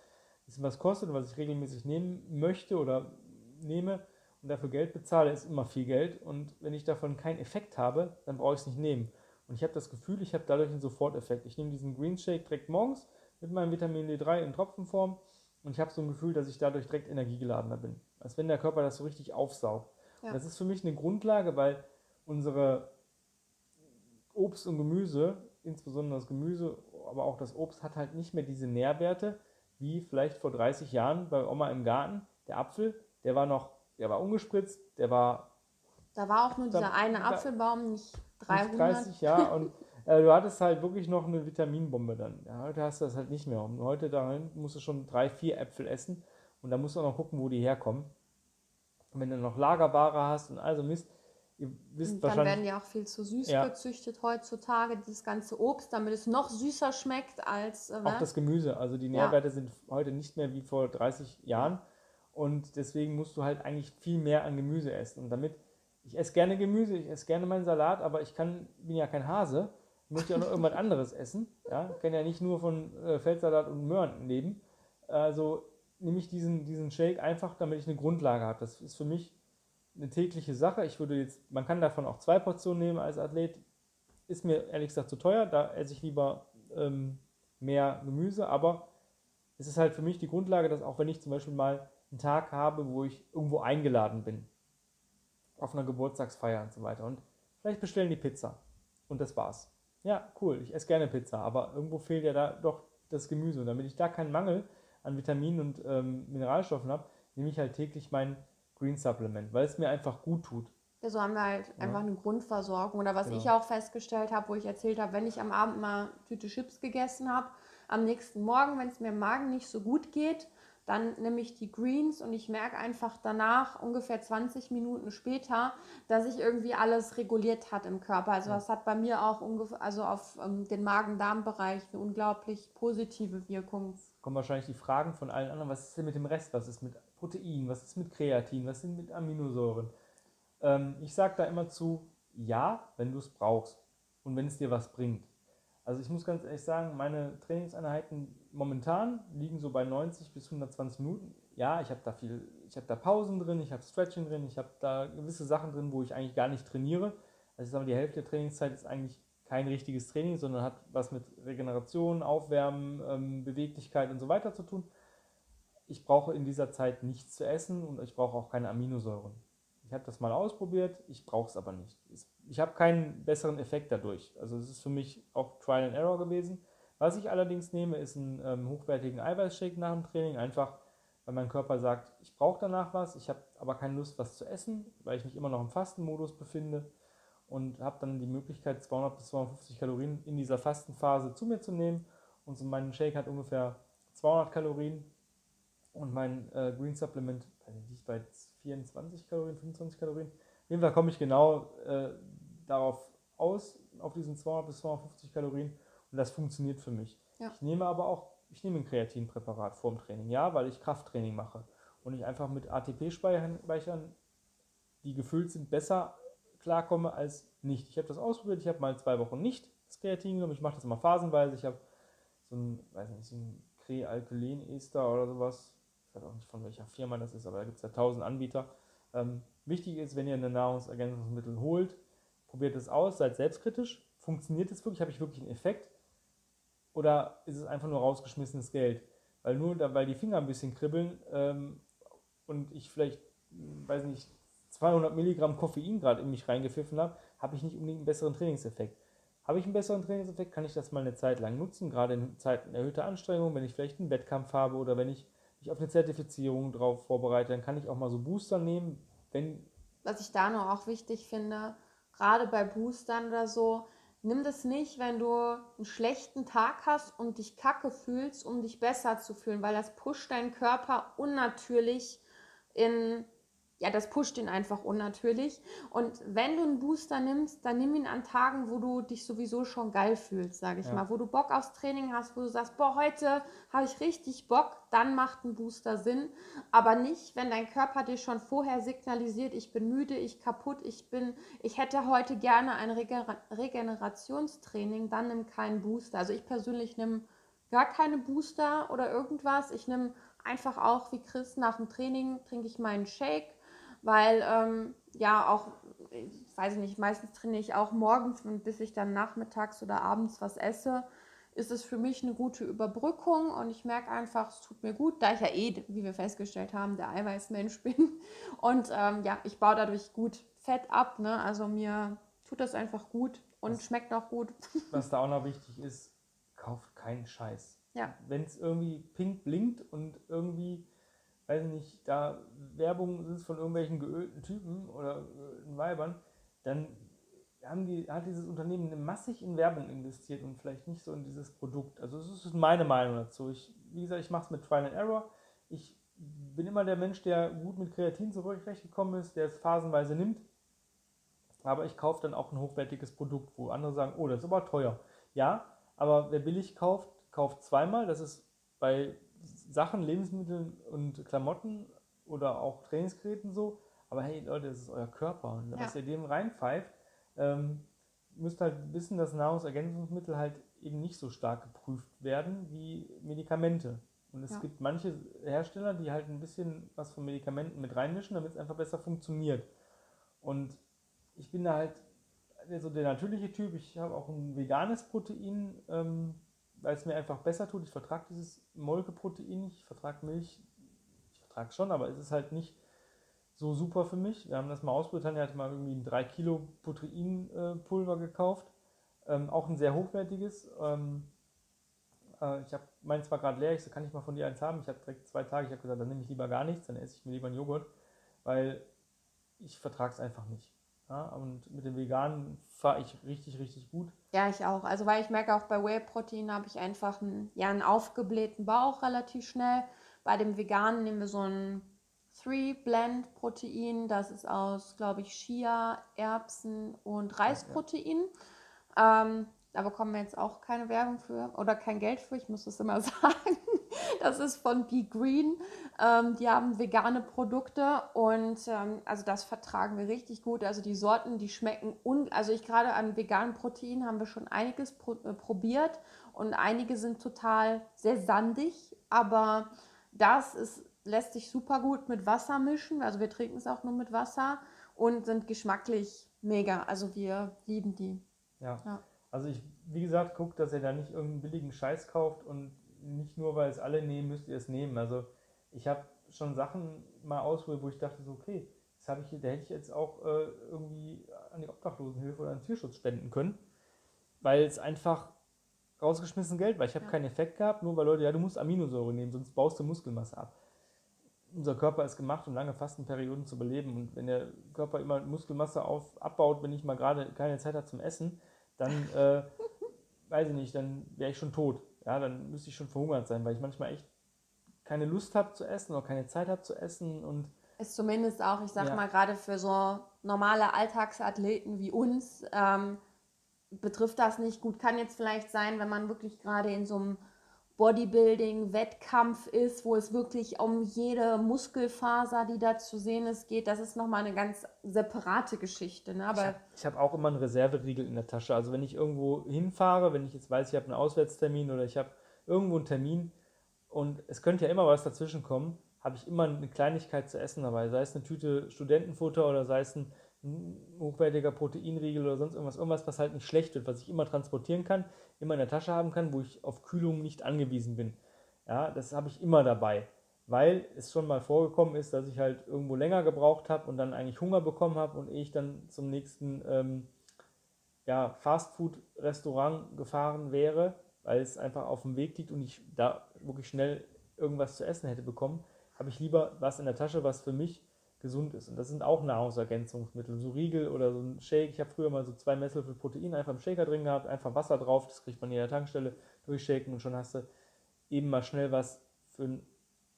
Speaker 2: was kostet und was ich regelmäßig nehmen möchte oder nehme und dafür Geld bezahle, ist immer viel Geld. Und wenn ich davon keinen Effekt habe, dann brauche ich es nicht nehmen. Und ich habe das Gefühl, ich habe dadurch einen Soforteffekt. Ich nehme diesen Green Shake direkt morgens mit meinem Vitamin D3 in Tropfenform und ich habe so ein Gefühl, dass ich dadurch direkt energiegeladener bin. Als wenn der Körper das so richtig aufsaugt. Ja. Das ist für mich eine Grundlage, weil unsere Obst und Gemüse, insbesondere das Gemüse, aber auch das Obst, hat halt nicht mehr diese Nährwerte wie vielleicht vor 30 Jahren bei Oma im Garten. Der Apfel, der war noch, der war ungespritzt, der war.
Speaker 1: Da war auch nur dieser da, eine Apfelbaum, nicht 300. Nicht 30,
Speaker 2: ja, und äh, du hattest halt wirklich noch eine Vitaminbombe dann. Ja, heute hast du das halt nicht mehr. Und heute dahin musst du schon drei, vier Äpfel essen und da musst du auch noch gucken, wo die herkommen. Und wenn du noch Lagerware hast und also Mist,
Speaker 1: ihr wisst und dann wahrscheinlich. Dann werden ja auch viel zu süß ja. gezüchtet heutzutage, dieses ganze Obst, damit es noch süßer schmeckt als.
Speaker 2: Äh, auch das Gemüse. Also die Nährwerte ja. sind heute nicht mehr wie vor 30 Jahren. Und deswegen musst du halt eigentlich viel mehr an Gemüse essen. Und damit, ich esse gerne Gemüse, ich esse gerne meinen Salat, aber ich kann, bin ja kein Hase. Ich möchte ja auch noch irgendwas anderes essen. Ja? Ich kann ja nicht nur von äh, Feldsalat und Möhren leben. Also nehme ich diesen, diesen Shake einfach, damit ich eine Grundlage habe. Das ist für mich eine tägliche Sache. Ich würde jetzt, man kann davon auch zwei Portionen nehmen als Athlet. Ist mir ehrlich gesagt zu teuer, da esse ich lieber ähm, mehr Gemüse, aber es ist halt für mich die Grundlage, dass auch wenn ich zum Beispiel mal einen Tag habe, wo ich irgendwo eingeladen bin auf einer Geburtstagsfeier und so weiter. Und vielleicht bestellen die Pizza. Und das war's. Ja, cool, ich esse gerne Pizza, aber irgendwo fehlt ja da doch das Gemüse. Und damit ich da keinen Mangel an Vitaminen und ähm, Mineralstoffen habe, nehme ich halt täglich mein Green Supplement, weil es mir einfach gut tut.
Speaker 1: Ja, so haben wir halt ja. einfach eine Grundversorgung. Oder was genau. ich auch festgestellt habe, wo ich erzählt habe, wenn ich am Abend mal Tüte Chips gegessen habe, am nächsten Morgen, wenn es mir im Magen nicht so gut geht, dann nehme ich die Greens und ich merke einfach danach, ungefähr 20 Minuten später, dass sich irgendwie alles reguliert hat im Körper. Also das hat bei mir auch ungefähr, also auf ähm, den Magen-Darm-Bereich eine unglaublich positive Wirkung.
Speaker 2: Kommen wahrscheinlich die Fragen von allen anderen, was ist denn mit dem Rest? Was ist mit Protein? Was ist mit Kreatin? Was sind mit Aminosäuren? Ähm, ich sage da immer zu, ja, wenn du es brauchst und wenn es dir was bringt. Also ich muss ganz ehrlich sagen, meine Trainingseinheiten momentan liegen so bei 90 bis 120 Minuten. Ja, ich habe da viel, ich habe da Pausen drin, ich habe Stretching drin, ich habe da gewisse Sachen drin, wo ich eigentlich gar nicht trainiere. Also ich sage mal, die Hälfte der Trainingszeit ist eigentlich kein richtiges Training, sondern hat was mit Regeneration, Aufwärmen, ähm, Beweglichkeit und so weiter zu tun. Ich brauche in dieser Zeit nichts zu essen und ich brauche auch keine Aminosäuren. Ich habe das mal ausprobiert, ich brauche es aber nicht. Ich habe keinen besseren Effekt dadurch. Also es ist für mich auch Trial and Error gewesen. Was ich allerdings nehme, ist einen ähm, hochwertigen Eiweißshake nach dem Training, einfach weil mein Körper sagt, ich brauche danach was, ich habe aber keine Lust, was zu essen, weil ich mich immer noch im Fastenmodus befinde und habe dann die Möglichkeit, 200 bis 250 Kalorien in dieser Fastenphase zu mir zu nehmen. Und so mein Shake hat ungefähr 200 Kalorien und mein äh, Green Supplement liegt bei 24 Kalorien, 25 Kalorien. Auf jeden Fall komme ich genau äh, darauf aus, auf diesen 200 bis 250 Kalorien und das funktioniert für mich. Ja. Ich nehme aber auch, ich nehme ein Kreatinpräparat vorm Training, ja, weil ich Krafttraining mache und ich einfach mit ATP-Speichern, die gefüllt sind, besser klarkomme als nicht. Ich habe das ausprobiert, ich habe mal zwei Wochen nicht das Kreatin genommen, ich mache das immer phasenweise, ich habe so ein, weiß nicht, so ein Krealkylen-Ester oder sowas, ich weiß auch nicht von welcher Firma das ist, aber da gibt es ja tausend Anbieter. Ähm, wichtig ist, wenn ihr eine Nahrungsergänzungsmittel holt, probiert es aus, seid selbstkritisch. Funktioniert es wirklich? Habe ich wirklich einen Effekt? Oder ist es einfach nur rausgeschmissenes Geld? Weil nur, weil die Finger ein bisschen kribbeln ähm, und ich vielleicht, weiß nicht, 200 Milligramm Koffein gerade in mich reingepfiffen habe, habe ich nicht unbedingt einen besseren Trainingseffekt. Habe ich einen besseren Trainingseffekt, kann ich das mal eine Zeit lang nutzen, gerade in Zeiten erhöhter Anstrengung, wenn ich vielleicht einen Wettkampf habe oder wenn ich mich auf eine Zertifizierung drauf vorbereite, dann kann ich auch mal so Booster nehmen, wenn.
Speaker 1: Was ich da noch auch wichtig finde, gerade bei Boostern oder so, nimm das nicht, wenn du einen schlechten Tag hast und dich kacke fühlst, um dich besser zu fühlen, weil das pusht deinen Körper unnatürlich in ja, das pusht ihn einfach unnatürlich. Und wenn du einen Booster nimmst, dann nimm ihn an Tagen, wo du dich sowieso schon geil fühlst, sage ich ja. mal. Wo du Bock aufs Training hast, wo du sagst, boah, heute habe ich richtig Bock, dann macht ein Booster Sinn. Aber nicht, wenn dein Körper dir schon vorher signalisiert, ich bin müde, ich kaputt, ich bin, ich hätte heute gerne ein Regener Regenerationstraining, dann nimm keinen Booster. Also ich persönlich nehme gar keine Booster oder irgendwas. Ich nehme einfach auch wie Chris nach dem Training trinke ich meinen Shake weil ähm, ja auch, ich weiß nicht, meistens trainiere ich auch morgens, bis ich dann nachmittags oder abends was esse, ist es für mich eine gute Überbrückung und ich merke einfach, es tut mir gut, da ich ja eh, wie wir festgestellt haben, der Eiweißmensch bin und ähm, ja, ich baue dadurch gut Fett ab, ne? also mir tut das einfach gut und was, schmeckt auch gut.
Speaker 2: Was da auch noch wichtig ist, kauft keinen Scheiß. Ja. Wenn es irgendwie pink blinkt und irgendwie weiß nicht, da Werbung ist von irgendwelchen geölten Typen oder geölten Weibern, dann haben die, hat dieses Unternehmen massig in Werbung investiert und vielleicht nicht so in dieses Produkt. Also das ist meine Meinung dazu. Ich, wie gesagt, ich mache es mit Trial and Error. Ich bin immer der Mensch, der gut mit Kreatin zurechtgekommen ist, der es phasenweise nimmt. Aber ich kaufe dann auch ein hochwertiges Produkt, wo andere sagen, oh, das ist aber teuer. Ja, aber wer billig kauft, kauft zweimal. Das ist bei Sachen, Lebensmitteln und Klamotten oder auch Trainingsgeräten so. Aber hey Leute, das ist euer Körper. Und ja. was ihr dem reinpfeift, ähm, müsst halt wissen, dass Nahrungsergänzungsmittel halt eben nicht so stark geprüft werden wie Medikamente. Und es ja. gibt manche Hersteller, die halt ein bisschen was von Medikamenten mit reinmischen, damit es einfach besser funktioniert. Und ich bin da halt so der natürliche Typ. Ich habe auch ein veganes Protein. Ähm, weil es mir einfach besser tut. Ich vertrage dieses Molkeprotein ich vertrage Milch, ich vertrage schon, aber es ist halt nicht so super für mich. Wir haben das mal ausprobiert. Tanja hatte mal irgendwie ein 3 Kilo Proteinpulver gekauft. Ähm, auch ein sehr hochwertiges. Ähm, äh, ich habe meins war gerade leer. Ich so, kann ich mal von dir eins haben? Ich hatte direkt zwei Tage. Ich habe gesagt, dann nehme ich lieber gar nichts. Dann esse ich mir lieber einen Joghurt, weil ich vertrage es einfach nicht. Ja, und mit dem Veganen fahre ich richtig, richtig gut.
Speaker 1: Ja, ich auch. Also weil ich merke auch bei Whey-Protein habe ich einfach einen, ja, einen aufgeblähten Bauch relativ schnell. Bei dem Veganen nehmen wir so ein Three-Blend-Protein. Das ist aus, glaube ich, Chia, Erbsen und Reisprotein. Ja. Ähm, da bekommen wir jetzt auch keine Werbung für oder kein Geld für, ich muss das immer sagen. Das ist von Be Green. Ähm, die haben vegane Produkte und ähm, also das vertragen wir richtig gut. Also die Sorten, die schmecken un also ich gerade an veganen Proteinen haben wir schon einiges pro äh, probiert und einige sind total sehr sandig, aber das ist, lässt sich super gut mit Wasser mischen. Also wir trinken es auch nur mit Wasser und sind geschmacklich mega. Also wir lieben die.
Speaker 2: ja. ja. Also ich, wie gesagt, guckt, dass ihr da nicht irgendeinen billigen Scheiß kauft und nicht nur, weil es alle nehmen, müsst ihr es nehmen. Also ich habe schon Sachen mal ausprobiert, wo ich dachte so, okay, das habe ich, da hätte ich jetzt auch äh, irgendwie an die Obdachlosenhilfe oder an den Tierschutz spenden können, weil es einfach rausgeschmissen Geld war. Ich habe ja. keinen Effekt gehabt, nur weil Leute, ja, du musst Aminosäure nehmen, sonst baust du Muskelmasse ab. Unser Körper ist gemacht, um lange Fastenperioden zu beleben. Und wenn der Körper immer Muskelmasse auf, abbaut, wenn ich mal gerade keine Zeit habe zum Essen, dann, äh, weiß ich nicht, dann wäre ich schon tot. Ja, dann müsste ich schon verhungert sein, weil ich manchmal echt keine Lust habe zu essen oder keine Zeit habe zu essen und
Speaker 1: ist zumindest auch, ich sag ja. mal, gerade für so normale Alltagsathleten wie uns, ähm, betrifft das nicht gut. Kann jetzt vielleicht sein, wenn man wirklich gerade in so einem Bodybuilding-Wettkampf ist, wo es wirklich um jede Muskelfaser, die da zu sehen ist, geht. Das ist nochmal eine ganz separate Geschichte. Ne?
Speaker 2: Aber ich habe hab auch immer einen Reserveriegel in der Tasche. Also wenn ich irgendwo hinfahre, wenn ich jetzt weiß, ich habe einen Auswärtstermin oder ich habe irgendwo einen Termin und es könnte ja immer was dazwischen kommen, habe ich immer eine Kleinigkeit zu essen dabei. Sei es eine Tüte Studentenfutter oder sei es ein hochwertiger Proteinriegel oder sonst irgendwas, irgendwas, was halt nicht schlecht wird, was ich immer transportieren kann, in der Tasche haben kann, wo ich auf Kühlung nicht angewiesen bin. Ja, das habe ich immer dabei, weil es schon mal vorgekommen ist, dass ich halt irgendwo länger gebraucht habe und dann eigentlich Hunger bekommen habe und ich dann zum nächsten ähm, ja, Fastfood-Restaurant gefahren wäre, weil es einfach auf dem Weg liegt und ich da wirklich schnell irgendwas zu essen hätte bekommen, habe ich lieber was in der Tasche, was für mich gesund ist. Und das sind auch Nahrungsergänzungsmittel, so Riegel oder so ein Shake. Ich habe früher mal so zwei Messlöffel Protein einfach im Shaker drin gehabt, einfach Wasser drauf, das kriegt man in der Tankstelle, durchshaken und schon hast du eben mal schnell was für, ein,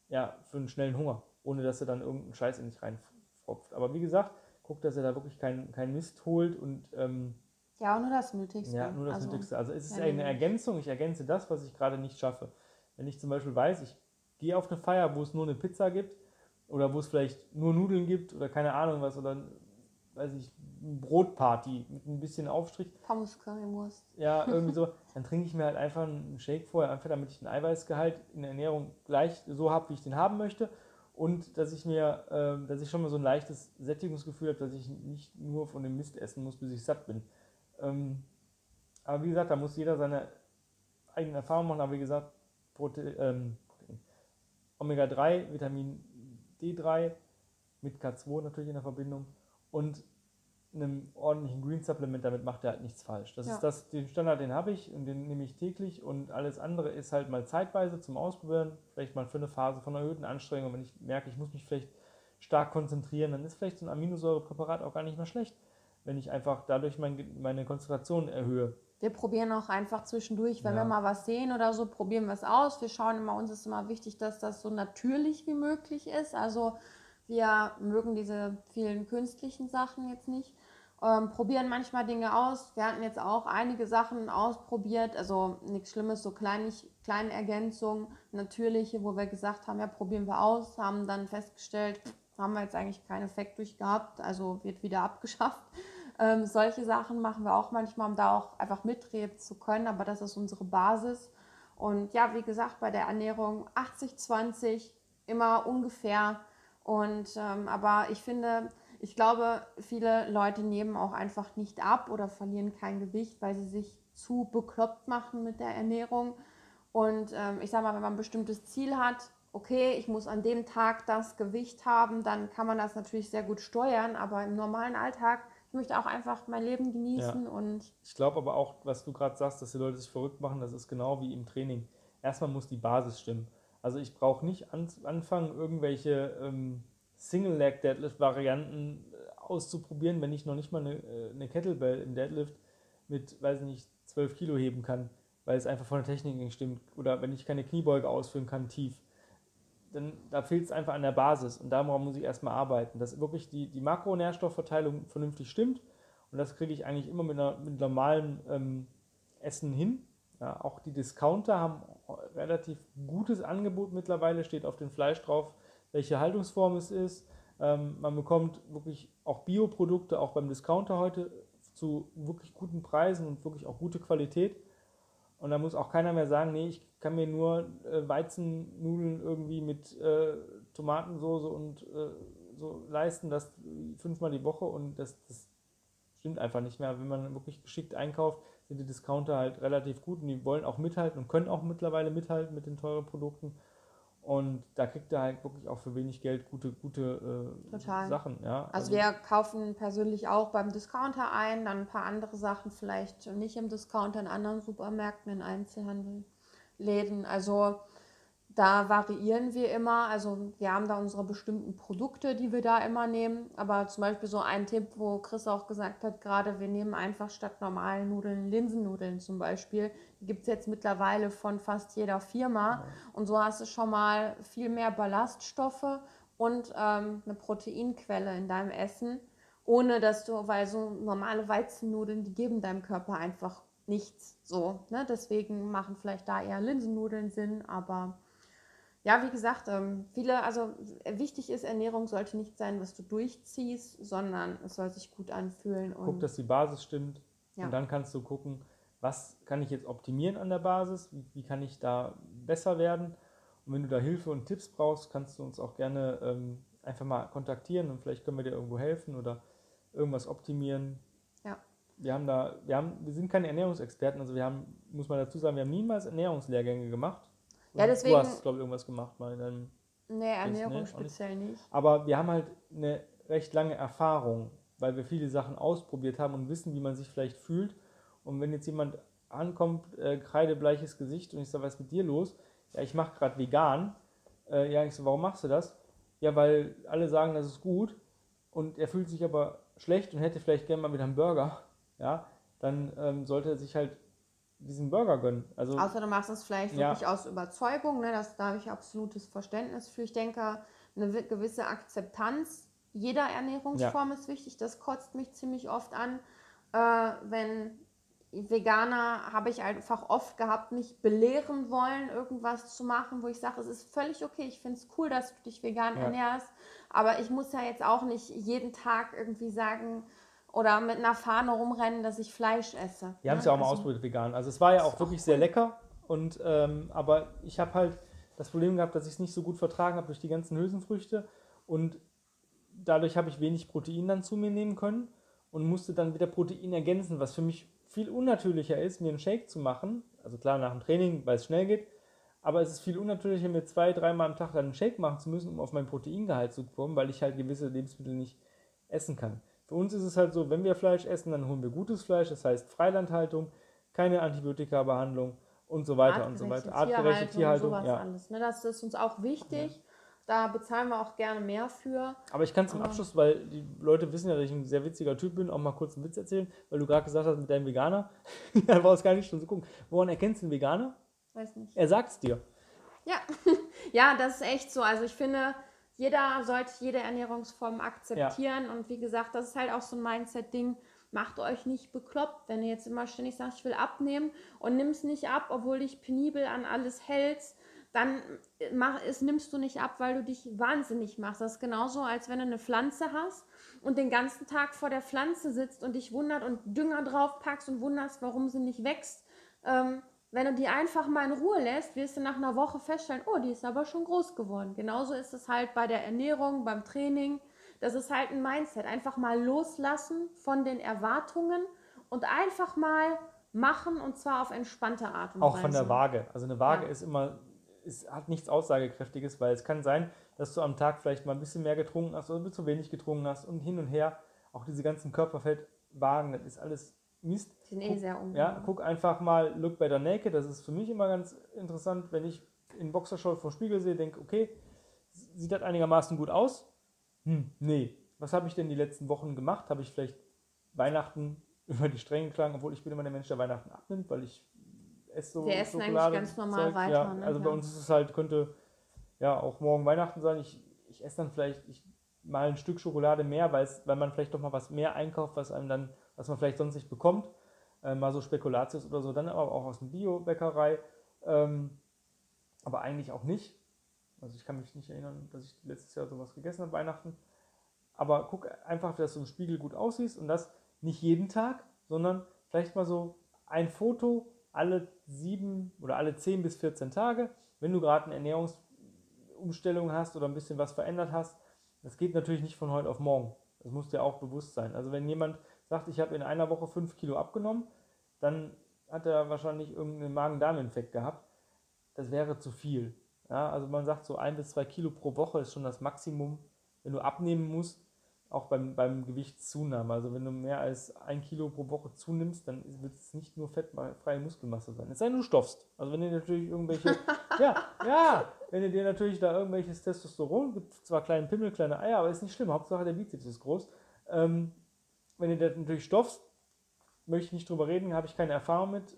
Speaker 2: ja, für einen schnellen Hunger, ohne dass du dann irgendeinen Scheiß in dich reinfropft. Aber wie gesagt, guckt, dass er da wirklich keinen kein Mist holt und ähm,
Speaker 1: ja, nur das Nötigste.
Speaker 2: Ja, nur das also, Nötigste. Also es ist ja, eine Ergänzung, ich ergänze das, was ich gerade nicht schaffe. Wenn ich zum Beispiel weiß, ich gehe auf eine Feier, wo es nur eine Pizza gibt, oder wo es vielleicht nur Nudeln gibt oder keine Ahnung was oder weiß ich, Brotparty mit ein bisschen Aufstrich.
Speaker 1: Pommes Currywurst.
Speaker 2: Ja, irgendwie so. Dann trinke ich mir halt einfach einen Shake vorher, einfach damit ich den Eiweißgehalt in der Ernährung gleich so habe, wie ich den haben möchte. Und dass ich mir, äh, dass ich schon mal so ein leichtes Sättigungsgefühl habe, dass ich nicht nur von dem Mist essen muss, bis ich satt bin. Ähm, aber wie gesagt, da muss jeder seine eigene Erfahrung machen. Aber wie gesagt, Prote ähm, Omega-3, Vitamin D3 mit K2 natürlich in der Verbindung und einem ordentlichen Green Supplement, damit macht er halt nichts falsch. Das ja. ist das, den Standard, den habe ich und den nehme ich täglich und alles andere ist halt mal zeitweise zum Ausprobieren, vielleicht mal für eine Phase von erhöhten Anstrengungen. Wenn ich merke, ich muss mich vielleicht stark konzentrieren, dann ist vielleicht so ein Aminosäurepräparat auch gar nicht mehr schlecht, wenn ich einfach dadurch mein, meine Konzentration erhöhe.
Speaker 1: Wir probieren auch einfach zwischendurch, wenn ja. wir mal was sehen oder so, probieren wir es aus. Wir schauen immer, uns ist immer wichtig, dass das so natürlich wie möglich ist. Also wir mögen diese vielen künstlichen Sachen jetzt nicht. Ähm, probieren manchmal Dinge aus. Wir hatten jetzt auch einige Sachen ausprobiert, also nichts Schlimmes, so kleinig, kleine Ergänzungen, natürliche, wo wir gesagt haben, ja, probieren wir aus, haben dann festgestellt, haben wir jetzt eigentlich keinen Effekt durch gehabt, also wird wieder abgeschafft. Ähm, solche Sachen machen wir auch manchmal, um da auch einfach mitreden zu können, aber das ist unsere Basis. Und ja, wie gesagt, bei der Ernährung 80-20 immer ungefähr. Und ähm, aber ich finde, ich glaube, viele Leute nehmen auch einfach nicht ab oder verlieren kein Gewicht, weil sie sich zu bekloppt machen mit der Ernährung. Und ähm, ich sage mal, wenn man ein bestimmtes Ziel hat okay, ich muss an dem Tag das Gewicht haben, dann kann man das natürlich sehr gut steuern, aber im normalen Alltag, ich möchte auch einfach mein Leben genießen
Speaker 2: Ja.
Speaker 1: und
Speaker 2: Ich glaube aber auch, was du gerade sagst, dass die Leute sich verrückt machen, das ist genau wie im Training. Erstmal muss die Basis stimmen. Also ich brauche nicht an, anfangen, irgendwelche ähm, Single-Leg-Deadlift-Varianten äh, auszuprobieren, wenn ich noch nicht mal eine, äh, eine Kettlebell im Deadlift mit, weiß ich nicht, 12 Kilo heben kann, weil es einfach von der Technik nicht stimmt. Oder wenn ich keine Kniebeuge ausführen kann, tief. Dann da fehlt es einfach an der Basis und daran muss ich erstmal arbeiten, dass wirklich die, die Makronährstoffverteilung vernünftig stimmt und das kriege ich eigentlich immer mit, einer, mit normalem ähm, Essen hin. Ja, auch die Discounter haben relativ gutes Angebot mittlerweile, steht auf dem Fleisch drauf, welche Haltungsform es ist. Ähm, man bekommt wirklich auch Bioprodukte, auch beim Discounter heute, zu wirklich guten Preisen und wirklich auch gute Qualität. Und da muss auch keiner mehr sagen, nee, ich kann mir nur äh, Weizennudeln irgendwie mit äh, Tomatensoße und äh, so leisten, das fünfmal die Woche und das, das stimmt einfach nicht mehr. Wenn man wirklich geschickt einkauft, sind die Discounter halt relativ gut und die wollen auch mithalten und können auch mittlerweile mithalten mit den teuren Produkten. Und da kriegt er halt wirklich auch für wenig Geld gute, gute äh. Sachen. Ja?
Speaker 1: Also wir kaufen persönlich auch beim Discounter ein, dann ein paar andere Sachen vielleicht nicht im Discounter, in anderen Supermärkten, in Einzelhandelläden. Also da variieren wir immer. Also wir haben da unsere bestimmten Produkte, die wir da immer nehmen. Aber zum Beispiel so ein Tipp, wo Chris auch gesagt hat, gerade wir nehmen einfach statt normalen Nudeln Linsennudeln zum Beispiel. Die gibt es jetzt mittlerweile von fast jeder Firma. Und so hast du schon mal viel mehr Ballaststoffe und ähm, eine Proteinquelle in deinem Essen, ohne dass du, weil so normale Weizennudeln, die geben deinem Körper einfach nichts. So, ne? Deswegen machen vielleicht da eher Linsennudeln Sinn, aber ja, wie gesagt, ähm, viele, also wichtig ist, Ernährung sollte nicht sein, was du durchziehst, sondern es soll sich gut anfühlen und
Speaker 2: Guck, dass die Basis stimmt
Speaker 1: Ja.
Speaker 2: und dann kannst du gucken, was kann ich jetzt optimieren an der Basis, wie, wie kann ich da besser werden. Und wenn du da Hilfe und Tipps brauchst, kannst du uns auch gerne ähm, einfach mal kontaktieren und vielleicht können wir dir irgendwo helfen oder irgendwas optimieren.
Speaker 1: Ja.
Speaker 2: Wir haben da, wir haben, wir sind keine Ernährungsexperten, also wir haben, muss man dazu sagen, wir haben niemals Ernährungslehrgänge gemacht.
Speaker 1: Ja, deswegen-
Speaker 2: Du hast, glaube ich, irgendwas gemacht mal in deinem
Speaker 1: nee, Ernährung
Speaker 2: nee, auch nicht.
Speaker 1: speziell nicht.
Speaker 2: aber wir haben halt eine recht lange Erfahrung, weil wir viele Sachen ausprobiert haben und wissen, wie man sich vielleicht fühlt. Und wenn jetzt jemand ankommt, äh, kreidebleiches Gesicht und ich sage, was ist mit dir los? Ja, ich mache gerade vegan. Äh, ja, ich so, warum machst du das? Ja, weil alle sagen, das ist gut und er fühlt sich aber schlecht und hätte vielleicht gerne mal wieder einen Burger. Ja, dann ähm, sollte er sich halt diesen Burger gönnen. Also
Speaker 1: Außer du machst es vielleicht
Speaker 2: Ja.
Speaker 1: wirklich aus Überzeugung, ne? das, da habe ich absolutes Verständnis für. Ich denke, eine wi- gewisse Akzeptanz jeder Ernährungsform ist wichtig. Das kotzt mich ziemlich oft an, äh, wenn Veganer habe ich einfach oft gehabt, mich belehren wollen, irgendwas zu machen, wo ich sage, es ist völlig okay, ich finde es cool, dass du dich vegan
Speaker 2: Ja.
Speaker 1: ernährst, aber ich muss ja jetzt auch nicht jeden Tag irgendwie sagen oder mit einer Fahne rumrennen, dass ich Fleisch esse.
Speaker 2: Wir haben
Speaker 1: ne?
Speaker 2: es ja auch mal
Speaker 1: Also-
Speaker 2: ausprobiert vegan. Also es war ja auch
Speaker 1: auch
Speaker 2: wirklich
Speaker 1: cool.
Speaker 2: sehr lecker. Und ähm, aber ich habe halt das Problem gehabt, dass ich es nicht so gut vertragen habe durch die ganzen Hülsenfrüchte. Und dadurch habe ich wenig Protein dann zu mir nehmen können und musste dann wieder Protein ergänzen, was für mich viel unnatürlicher ist, mir einen Shake zu machen. Also klar, nach dem Training, weil es schnell geht. Aber es ist viel unnatürlicher, mir zwei, dreimal am Tag dann einen Shake machen zu müssen, um auf mein Proteingehalt zu kommen, weil ich halt gewisse Lebensmittel nicht essen kann. Für uns ist es halt so, wenn wir Fleisch essen, dann holen wir gutes Fleisch, das heißt Freilandhaltung, keine Antibiotika-Behandlung und so weiter und so weiter. Artgerechte Tierhaltung,
Speaker 1: sowas
Speaker 2: ja.
Speaker 1: alles. Ne? Das ist uns auch wichtig. Da bezahlen wir auch gerne mehr für.
Speaker 2: Aber ich kann zum Abschluss, weil die Leute wissen ja, dass ich ein sehr witziger Typ bin, auch mal kurz einen Witz erzählen, weil du gerade gesagt hast mit deinem Veganer. da war es gar nicht schon zu gucken. Woran erkennst du einen Veganer?
Speaker 1: Weiß nicht.
Speaker 2: Er sagt es dir.
Speaker 1: Ja. ja, das ist echt so. Also ich finde, jeder sollte jede Ernährungsform akzeptieren. Und wie gesagt, das ist halt auch so ein Mindset-Ding. Macht euch nicht bekloppt, wenn ihr jetzt immer ständig sagt, ich will abnehmen und nimm's nicht ab, obwohl dich penibel an alles hältst, dann mach, es nimmst du nicht ab, weil du dich wahnsinnig machst. Das ist genauso, als wenn du eine Pflanze hast und den ganzen Tag vor der Pflanze sitzt und dich wundert und Dünger draufpackst und wunderst, warum sie nicht wächst. Ähm, wenn du die einfach mal in Ruhe lässt, wirst du nach einer Woche feststellen, oh, die ist aber schon groß geworden. Genauso ist es halt bei der Ernährung, beim Training. Das ist halt ein Mindset. Einfach mal loslassen von den Erwartungen und einfach mal machen und zwar auf entspannte Art und
Speaker 2: Auch
Speaker 1: Weise.
Speaker 2: von der Waage. Also eine Waage
Speaker 1: Ja.
Speaker 2: ist immer es hat nichts Aussagekräftiges, weil es kann sein, dass du am Tag vielleicht mal ein bisschen mehr getrunken hast oder zu wenig getrunken hast und hin und her. Auch diese ganzen Körperfettwagen, das ist alles Mist.
Speaker 1: Die sind eh sehr ungenau.
Speaker 2: Ja, guck einfach mal Look Better Naked. Das ist für mich immer ganz interessant, wenn ich in Boxershort vor Spiegel sehe, denke, okay, sieht das einigermaßen gut aus? Hm, nee. Was habe ich denn die letzten Wochen gemacht? Habe ich vielleicht Weihnachten über die Stränge geschlagen, obwohl ich bin immer der Mensch, der Weihnachten abnimmt, weil ich esse so
Speaker 1: Wir essen
Speaker 2: Schokolade
Speaker 1: eigentlich ganz normal
Speaker 2: Zeug.
Speaker 1: weiter,
Speaker 2: Ja,
Speaker 1: ne?
Speaker 2: also bei uns ist es halt, könnte ja auch morgen Weihnachten sein. Ich, ich esse dann vielleicht ich, mal ein Stück Schokolade mehr, weil man vielleicht doch mal was mehr einkauft, was einem dann, was man vielleicht sonst nicht bekommt. Äh, mal so Spekulatius oder so, dann aber auch aus dem Bio-Bäckerei. Ähm, aber eigentlich auch nicht. Also ich kann mich nicht erinnern, dass ich letztes Jahr sowas gegessen habe, Weihnachten. Aber guck einfach, dass du im Spiegel gut aussiehst und das nicht jeden Tag, sondern vielleicht mal so ein Foto alle sieben oder alle zehn bis 14 Tage, wenn du gerade eine Ernährungsumstellung hast oder ein bisschen was verändert hast. Das geht natürlich nicht von heute auf morgen. Das muss dir auch bewusst sein. Also wenn jemand sagt, ich habe in einer Woche fünf Kilo abgenommen, dann hat er wahrscheinlich irgendeinen Magen-Darm-Infekt gehabt. Das wäre zu viel. Ja, also man sagt so ein bis zwei Kilo pro Woche ist schon das Maximum, wenn du abnehmen musst, auch beim, beim Gewichtszunahme. Also wenn du mehr als ein Kilo pro Woche zunimmst, dann wird es nicht nur fettfreie Muskelmasse sein. Es sei denn, du stoffst. Also wenn du natürlich irgendwelche, ja, ja, wenn du dir natürlich da irgendwelches Testosteron, gibt zwar kleine Pimmel, kleine Eier, aber ist nicht schlimm. Hauptsache der Bizeps ist groß. Ähm, wenn du das natürlich stoffst, möchte ich nicht drüber reden, habe ich keine Erfahrung mit,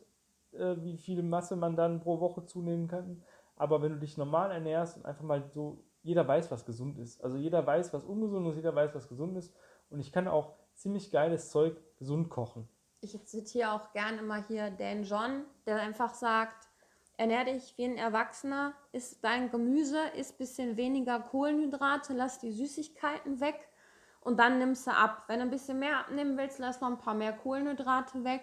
Speaker 2: äh, wie viel Masse man dann pro Woche zunehmen kann. Aber wenn du dich normal ernährst und einfach mal so, jeder weiß, was gesund ist. Also jeder weiß, was ungesund ist, jeder weiß, was gesund ist. Und ich kann auch ziemlich geiles Zeug gesund kochen.
Speaker 1: Ich zitiere auch gern immer hier Dan John, der einfach sagt, ernähr dich wie ein Erwachsener, isst dein Gemüse, isst ein bisschen weniger Kohlenhydrate, lass die Süßigkeiten weg und dann nimmst du ab. Wenn du ein bisschen mehr abnehmen willst, lass noch ein paar mehr Kohlenhydrate weg.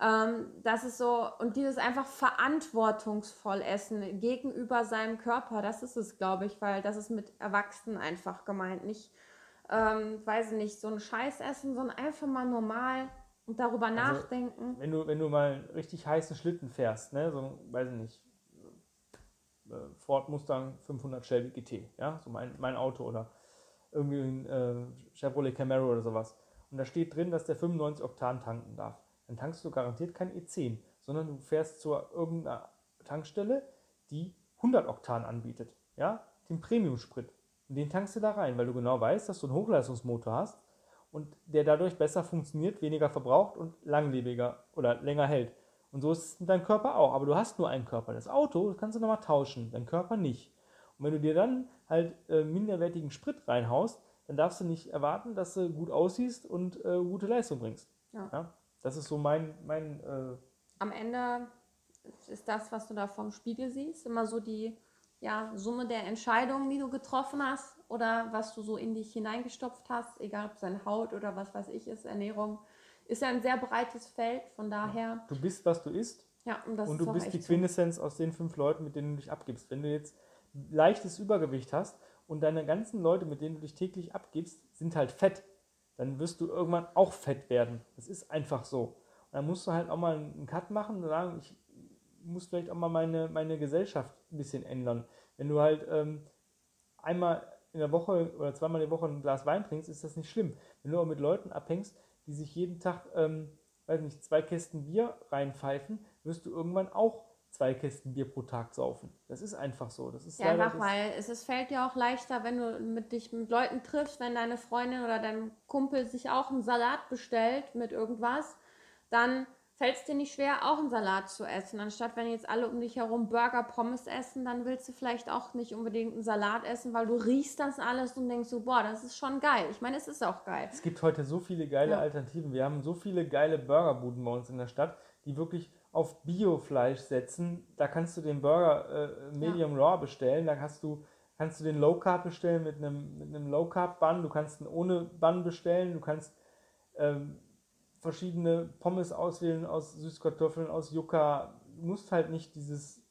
Speaker 1: Ähm, das ist so, und dieses einfach verantwortungsvoll essen gegenüber seinem Körper, das ist es, glaube ich, weil das ist mit Erwachsenen einfach gemeint. Nicht, ähm, weiß ich nicht, so ein Scheißessen, sondern einfach mal normal und darüber nachdenken.
Speaker 2: Wenn du, wenn du mal einen richtig heißen Schlitten fährst, ne, so, weiß ich nicht, äh, Ford Mustang 500 Shelby GT, ja, so mein, mein Auto oder irgendwie ein äh, Chevrolet Camaro oder sowas. Und da steht drin, dass der 95 Oktan tanken darf. Dann tankst du garantiert kein E10, sondern du fährst zu irgendeiner Tankstelle, die 100 Oktan anbietet, ja, den Premium-Sprit. Und den tankst du da rein, weil du genau weißt, dass du einen Hochleistungsmotor hast und der dadurch besser funktioniert, weniger verbraucht und langlebiger oder länger hält. Und so ist es mit deinem Körper auch. Aber du hast nur einen Körper. Das Auto das kannst du nochmal tauschen, dein Körper nicht. Und wenn du dir dann halt äh, minderwertigen Sprit reinhaust, dann darfst du nicht erwarten, dass du gut aussiehst und äh, gute Leistung bringst.
Speaker 1: Ja.
Speaker 2: Das ist so mein, mein äh,
Speaker 1: Am Ende ist das, was du da vom Spiegel siehst, immer so die ja, Summe der Entscheidungen, die du getroffen hast oder was du so in dich hineingestopft hast, egal ob es deine Haut oder was weiß ich ist, Ernährung, ist ja ein sehr breites Feld. Von daher,
Speaker 2: du bist, was du isst.
Speaker 1: ja, und das
Speaker 2: und du bist die
Speaker 1: so.
Speaker 2: Quintessenz aus den fünf Leuten, mit denen du dich abgibst. Wenn du jetzt leichtes Übergewicht hast und deine ganzen Leute, mit denen du dich täglich abgibst, sind halt fett, dann wirst du irgendwann auch fett werden. Das ist einfach so. Und dann musst du halt auch mal einen Cut machen und sagen, ich muss vielleicht auch mal meine, meine Gesellschaft ein bisschen ändern. Wenn du halt ähm, einmal in der Woche oder zweimal in der Woche ein Glas Wein trinkst, ist das nicht schlimm. Wenn du aber mit Leuten abhängst, die sich jeden Tag, ähm, weiß nicht, zwei Kästen Bier reinpfeifen, wirst du irgendwann auch zwei Kästen Bier pro Tag saufen. Das ist einfach so. Das ist
Speaker 1: Ja,
Speaker 2: das,
Speaker 1: weil es ist, fällt dir auch leichter, wenn du mit dich mit Leuten triffst, wenn deine Freundin oder dein Kumpel sich auch einen Salat bestellt mit irgendwas, dann fällt es dir nicht schwer, auch einen Salat zu essen. Anstatt wenn jetzt alle um dich herum Burger, Pommes essen, dann willst du vielleicht auch nicht unbedingt einen Salat essen, weil du riechst das alles und denkst so, boah, das ist schon geil. Ich meine, es ist auch geil.
Speaker 2: Es gibt heute so viele geile
Speaker 1: Ja.
Speaker 2: Alternativen. Wir haben so viele geile Burgerbuden bei uns in der Stadt, die wirklich auf Biofleisch setzen. Da kannst du den Burger äh, Medium Raw bestellen. Da hast du, kannst du den Low Carb bestellen mit einem, mit einem Low Carb Bun. Du kannst ihn ohne Bun bestellen. Du kannst ähm, verschiedene Pommes auswählen aus Süßkartoffeln, aus Yucca. Du musst halt nicht dieses,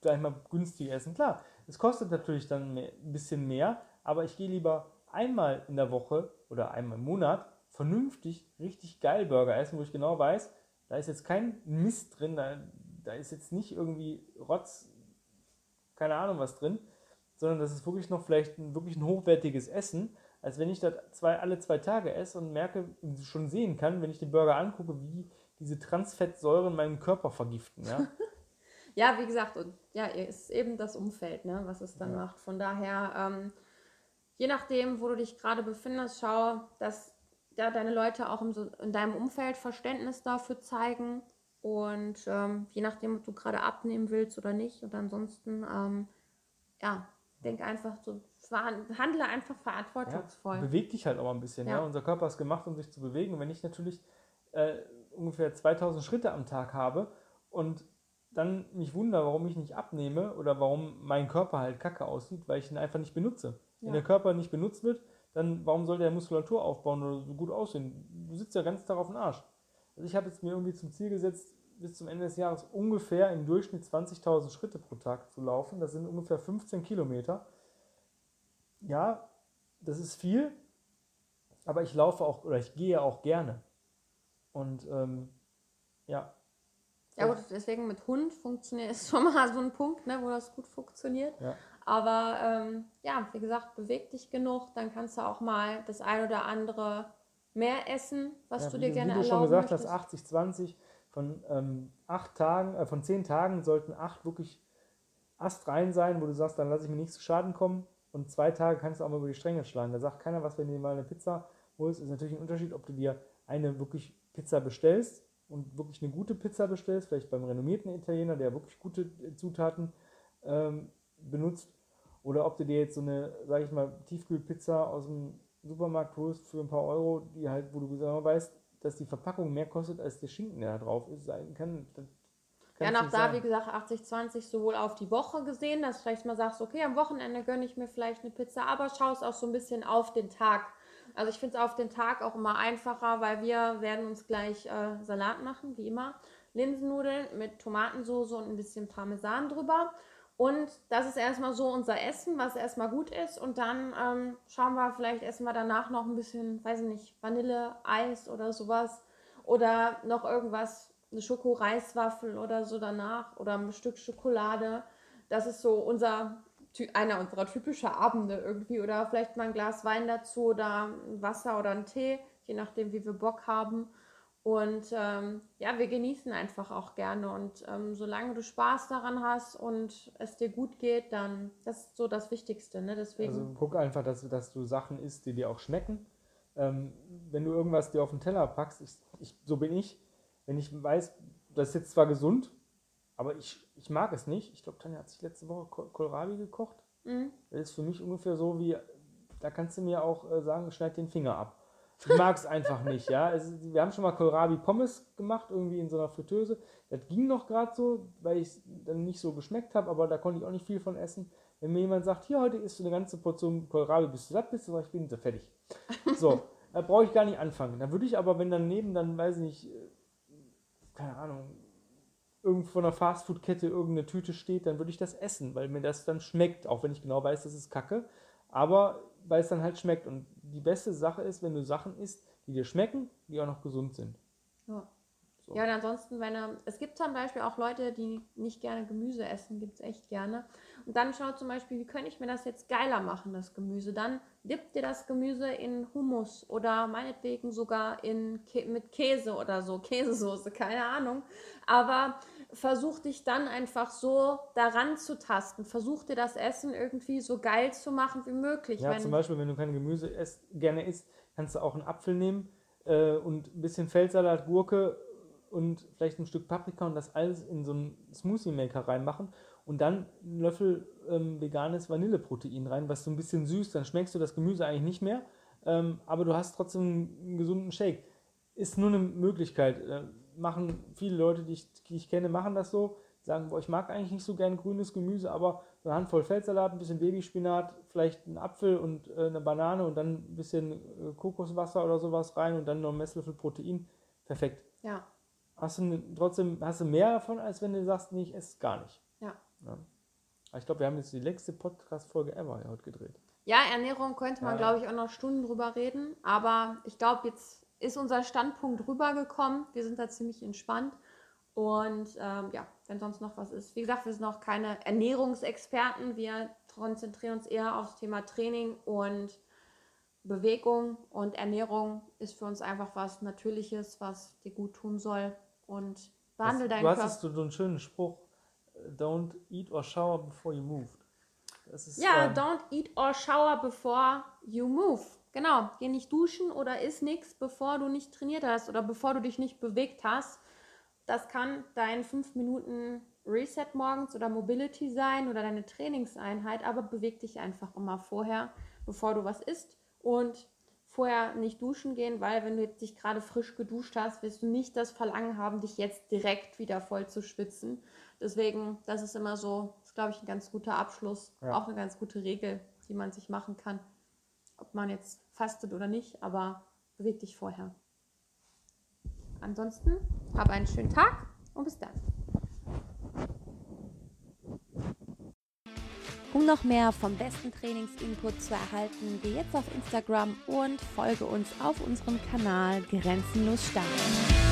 Speaker 2: sag ich mal, günstige essen. Klar, es kostet natürlich dann mehr, ein bisschen mehr, aber ich gehe lieber einmal in der Woche oder einmal im Monat vernünftig, richtig geil Burger essen, wo ich genau weiß, da ist jetzt kein Mist drin, da, da ist jetzt nicht irgendwie Rotz keine Ahnung was drin, sondern das ist wirklich noch vielleicht ein, wirklich ein hochwertiges Essen, als wenn ich das zwei, alle zwei Tage esse und merke, schon sehen kann, wenn ich den Burger angucke, wie diese Transfettsäuren meinen Körper vergiften. Ja,
Speaker 1: ja wie gesagt, und ja, ist eben das Umfeld, ne, was es dann ja. macht. Von daher, ähm, je nachdem, wo du dich gerade befindest, schau, dass ja, deine Leute auch in, in deinem Umfeld Verständnis dafür zeigen. Und ähm, je nachdem, ob du gerade abnehmen willst oder nicht. Und ansonsten, ähm, ja, denk einfach so, handle einfach verantwortungsvoll.
Speaker 2: Ja, beweg dich halt auch ein bisschen. Ja. ja. Unser Körper ist gemacht, um sich zu bewegen. Und wenn ich natürlich äh, ungefähr 2000 Schritte am Tag habe und dann mich wundere, warum ich nicht abnehme oder warum mein Körper halt kacke aussieht, weil ich ihn einfach nicht benutze. Ja. Wenn der Körper nicht benutzt wird, dann warum soll der Muskulatur aufbauen oder so gut aussehen? Du sitzt ja ganz Tag auf dem Arsch. Also ich habe jetzt mir irgendwie zum Ziel gesetzt, bis zum Ende des Jahres ungefähr im Durchschnitt 20.000 Schritte pro Tag zu laufen. Das sind ungefähr 15 Kilometer ja, das ist viel, aber ich laufe auch oder ich gehe auch gerne. Und ähm, ja.
Speaker 1: Ja gut, deswegen mit Hund funktioniert ist schon mal so ein Punkt, ne, wo das gut funktioniert. Ja. Aber ähm, ja, wie gesagt, beweg dich genug, dann kannst du auch mal das ein oder andere mehr essen, was ja, du dir gerne erlauben Wie du schon gesagt
Speaker 2: möchtest. hast, 80, 20, von ähm, acht Tagen, äh, von zehn Tagen sollten acht wirklich astrein sein, wo du sagst, dann lasse ich mir nichts zu Schaden kommen und zwei Tage kannst du auch mal über die Stränge schlagen. Da sagt keiner was, wenn du dir mal eine Pizza holst. Ist natürlich ein Unterschied, ob du dir eine wirklich Pizza bestellst und wirklich eine gute Pizza bestellst, vielleicht beim renommierten Italiener, der wirklich gute Zutaten ähm, benutzt, oder ob du dir jetzt so eine, sage ich mal, Tiefkühlpizza aus dem Supermarkt holst für ein paar Euro, die halt, wo du genau weißt, dass die Verpackung mehr kostet als der Schinken, der da drauf ist, sein kann.
Speaker 1: Ja, noch da, wie gesagt, 80-20 sowohl auf die Woche gesehen, dass du vielleicht mal sagst, okay, am Wochenende gönne ich mir vielleicht eine Pizza, aber schaust auch so ein bisschen auf den Tag. Also ich finde es auf den Tag auch immer einfacher, weil wir werden uns gleich äh, Salat machen, wie immer. Linsennudeln mit Tomatensauce und ein bisschen Parmesan drüber. Und das ist erstmal so unser Essen, was erstmal gut ist. Und dann ähm, schauen wir, vielleicht essen wir danach noch ein bisschen, weiß ich nicht, Vanille, Eis oder sowas. Oder noch irgendwas eine Schokoreiswaffel oder so danach oder ein Stück Schokolade. Das ist so unser einer unserer typischen Abende irgendwie oder vielleicht mal ein Glas Wein dazu oder Wasser oder ein Tee, je nachdem, wie wir Bock haben. Und ähm, ja, wir genießen einfach auch gerne. Und ähm, solange du Spaß daran hast und es dir gut geht, dann das ist so das Wichtigste. Ne? Deswegen,
Speaker 2: also guck einfach, dass, dass du Sachen isst, die dir auch schmecken. Ähm, wenn du irgendwas dir auf den Teller packst, ich, ich, so bin ich, wenn ich weiß, das ist jetzt zwar gesund, aber ich, ich mag es nicht. Ich glaube, Tanja hat sich letzte Woche Kohlrabi gekocht. Mhm. Das ist für mich ungefähr so wie, da kannst du mir auch äh, sagen, schneid den Finger ab. Ich mag es einfach nicht, ja. Es, wir haben schon mal Kohlrabi-Pommes gemacht, irgendwie in so einer Fritteuse. Das ging noch gerade so, weil ich es dann nicht so geschmeckt habe, aber da konnte ich auch nicht viel von essen. Wenn mir jemand sagt, hier, heute isst du eine ganze Portion Kohlrabi, bis du satt bist, dann sage ich, bin so fertig. So, da brauche ich gar nicht anfangen. Dann würde ich aber, wenn daneben dann, weiß ich nicht, keine Ahnung, irgendwo von einer Fastfood-Kette irgendeine Tüte steht, dann würde ich das essen, weil mir das dann schmeckt, auch wenn ich genau weiß, das ist Kacke, aber weil es dann halt schmeckt. Und die beste Sache ist, wenn du Sachen isst, die dir schmecken, die auch noch gesund sind.
Speaker 1: Ja. So. Ja, und ansonsten, wenn er, es gibt zum Beispiel auch Leute, die nicht gerne Gemüse essen, gibt es echt gerne. Und dann schaut zum Beispiel, wie könnte ich mir das jetzt geiler machen, das Gemüse. Dann dippt ihr das Gemüse in Hummus oder meinetwegen sogar in mit Käse oder so, Käsesoße, keine Ahnung. Aber versuch dich dann einfach so daran zu tasten. Versuch dir das Essen irgendwie so geil zu machen wie möglich.
Speaker 2: Ja, zum Beispiel, wenn du kein Gemüse isst, gerne isst, kannst du auch einen Apfel nehmen äh, und ein bisschen Feldsalat, Gurke und vielleicht ein Stück Paprika und das alles in so einen Smoothie Maker reinmachen und dann einen Löffel ähm, veganes Vanilleprotein rein, was so ein bisschen süß, dann schmeckst du das Gemüse eigentlich nicht mehr, ähm, aber du hast trotzdem einen gesunden Shake. Ist nur eine Möglichkeit. Äh, machen viele Leute, die ich, die ich kenne, machen das so. Sagen, boah, ich mag eigentlich nicht so gern grünes Gemüse, aber so eine Handvoll Feldsalat, ein bisschen Babyspinat, vielleicht ein Apfel und äh, eine Banane und dann ein bisschen äh, Kokoswasser oder sowas rein und dann noch ein Messlöffel Protein. Perfekt.
Speaker 1: Ja
Speaker 2: hast du trotzdem hast du mehr davon, als wenn du sagst, nee, ich esse gar nicht.
Speaker 1: Ja.
Speaker 2: ja. Ich glaube, wir haben jetzt die längste Podcast-Folge ever heute gedreht.
Speaker 1: Ja, Ernährung könnte man, ja. glaube ich, auch noch Stunden drüber reden. Aber ich glaube, jetzt ist unser Standpunkt rübergekommen. Wir sind da ziemlich entspannt. Und ähm, ja, wenn sonst noch was ist. Wie gesagt, wir sind noch keine Ernährungsexperten. Wir konzentrieren uns eher aufs Thema Training und Bewegung und Ernährung ist für uns einfach was Natürliches, was dir gut tun soll. Und behandle deinen
Speaker 2: Körper. Du hast so einen schönen Spruch: Don't eat or shower before you move.
Speaker 1: Ja, ähm, don't eat or shower before you move. Genau, geh nicht duschen oder isst nichts, bevor du nicht trainiert hast oder bevor du dich nicht bewegt hast. Das kann dein 5 Minuten Reset morgens oder Mobility sein oder deine Trainingseinheit, aber beweg dich einfach immer vorher, bevor du was isst und vorher nicht duschen gehen, weil wenn du jetzt dich gerade frisch geduscht hast, wirst du nicht das Verlangen haben, dich jetzt direkt wieder voll zu schwitzen. Deswegen, das ist immer so, ist glaube ich ein ganz guter Abschluss, ja. auch eine ganz gute Regel, die man sich machen kann. Ob man jetzt fastet oder nicht, aber beweg dich vorher. Ansonsten, hab einen schönen Tag und bis dann. Um noch mehr vom besten Trainingsinput zu erhalten, geh jetzt auf Instagram und folge uns auf unserem Kanal Grenzenlos Starten.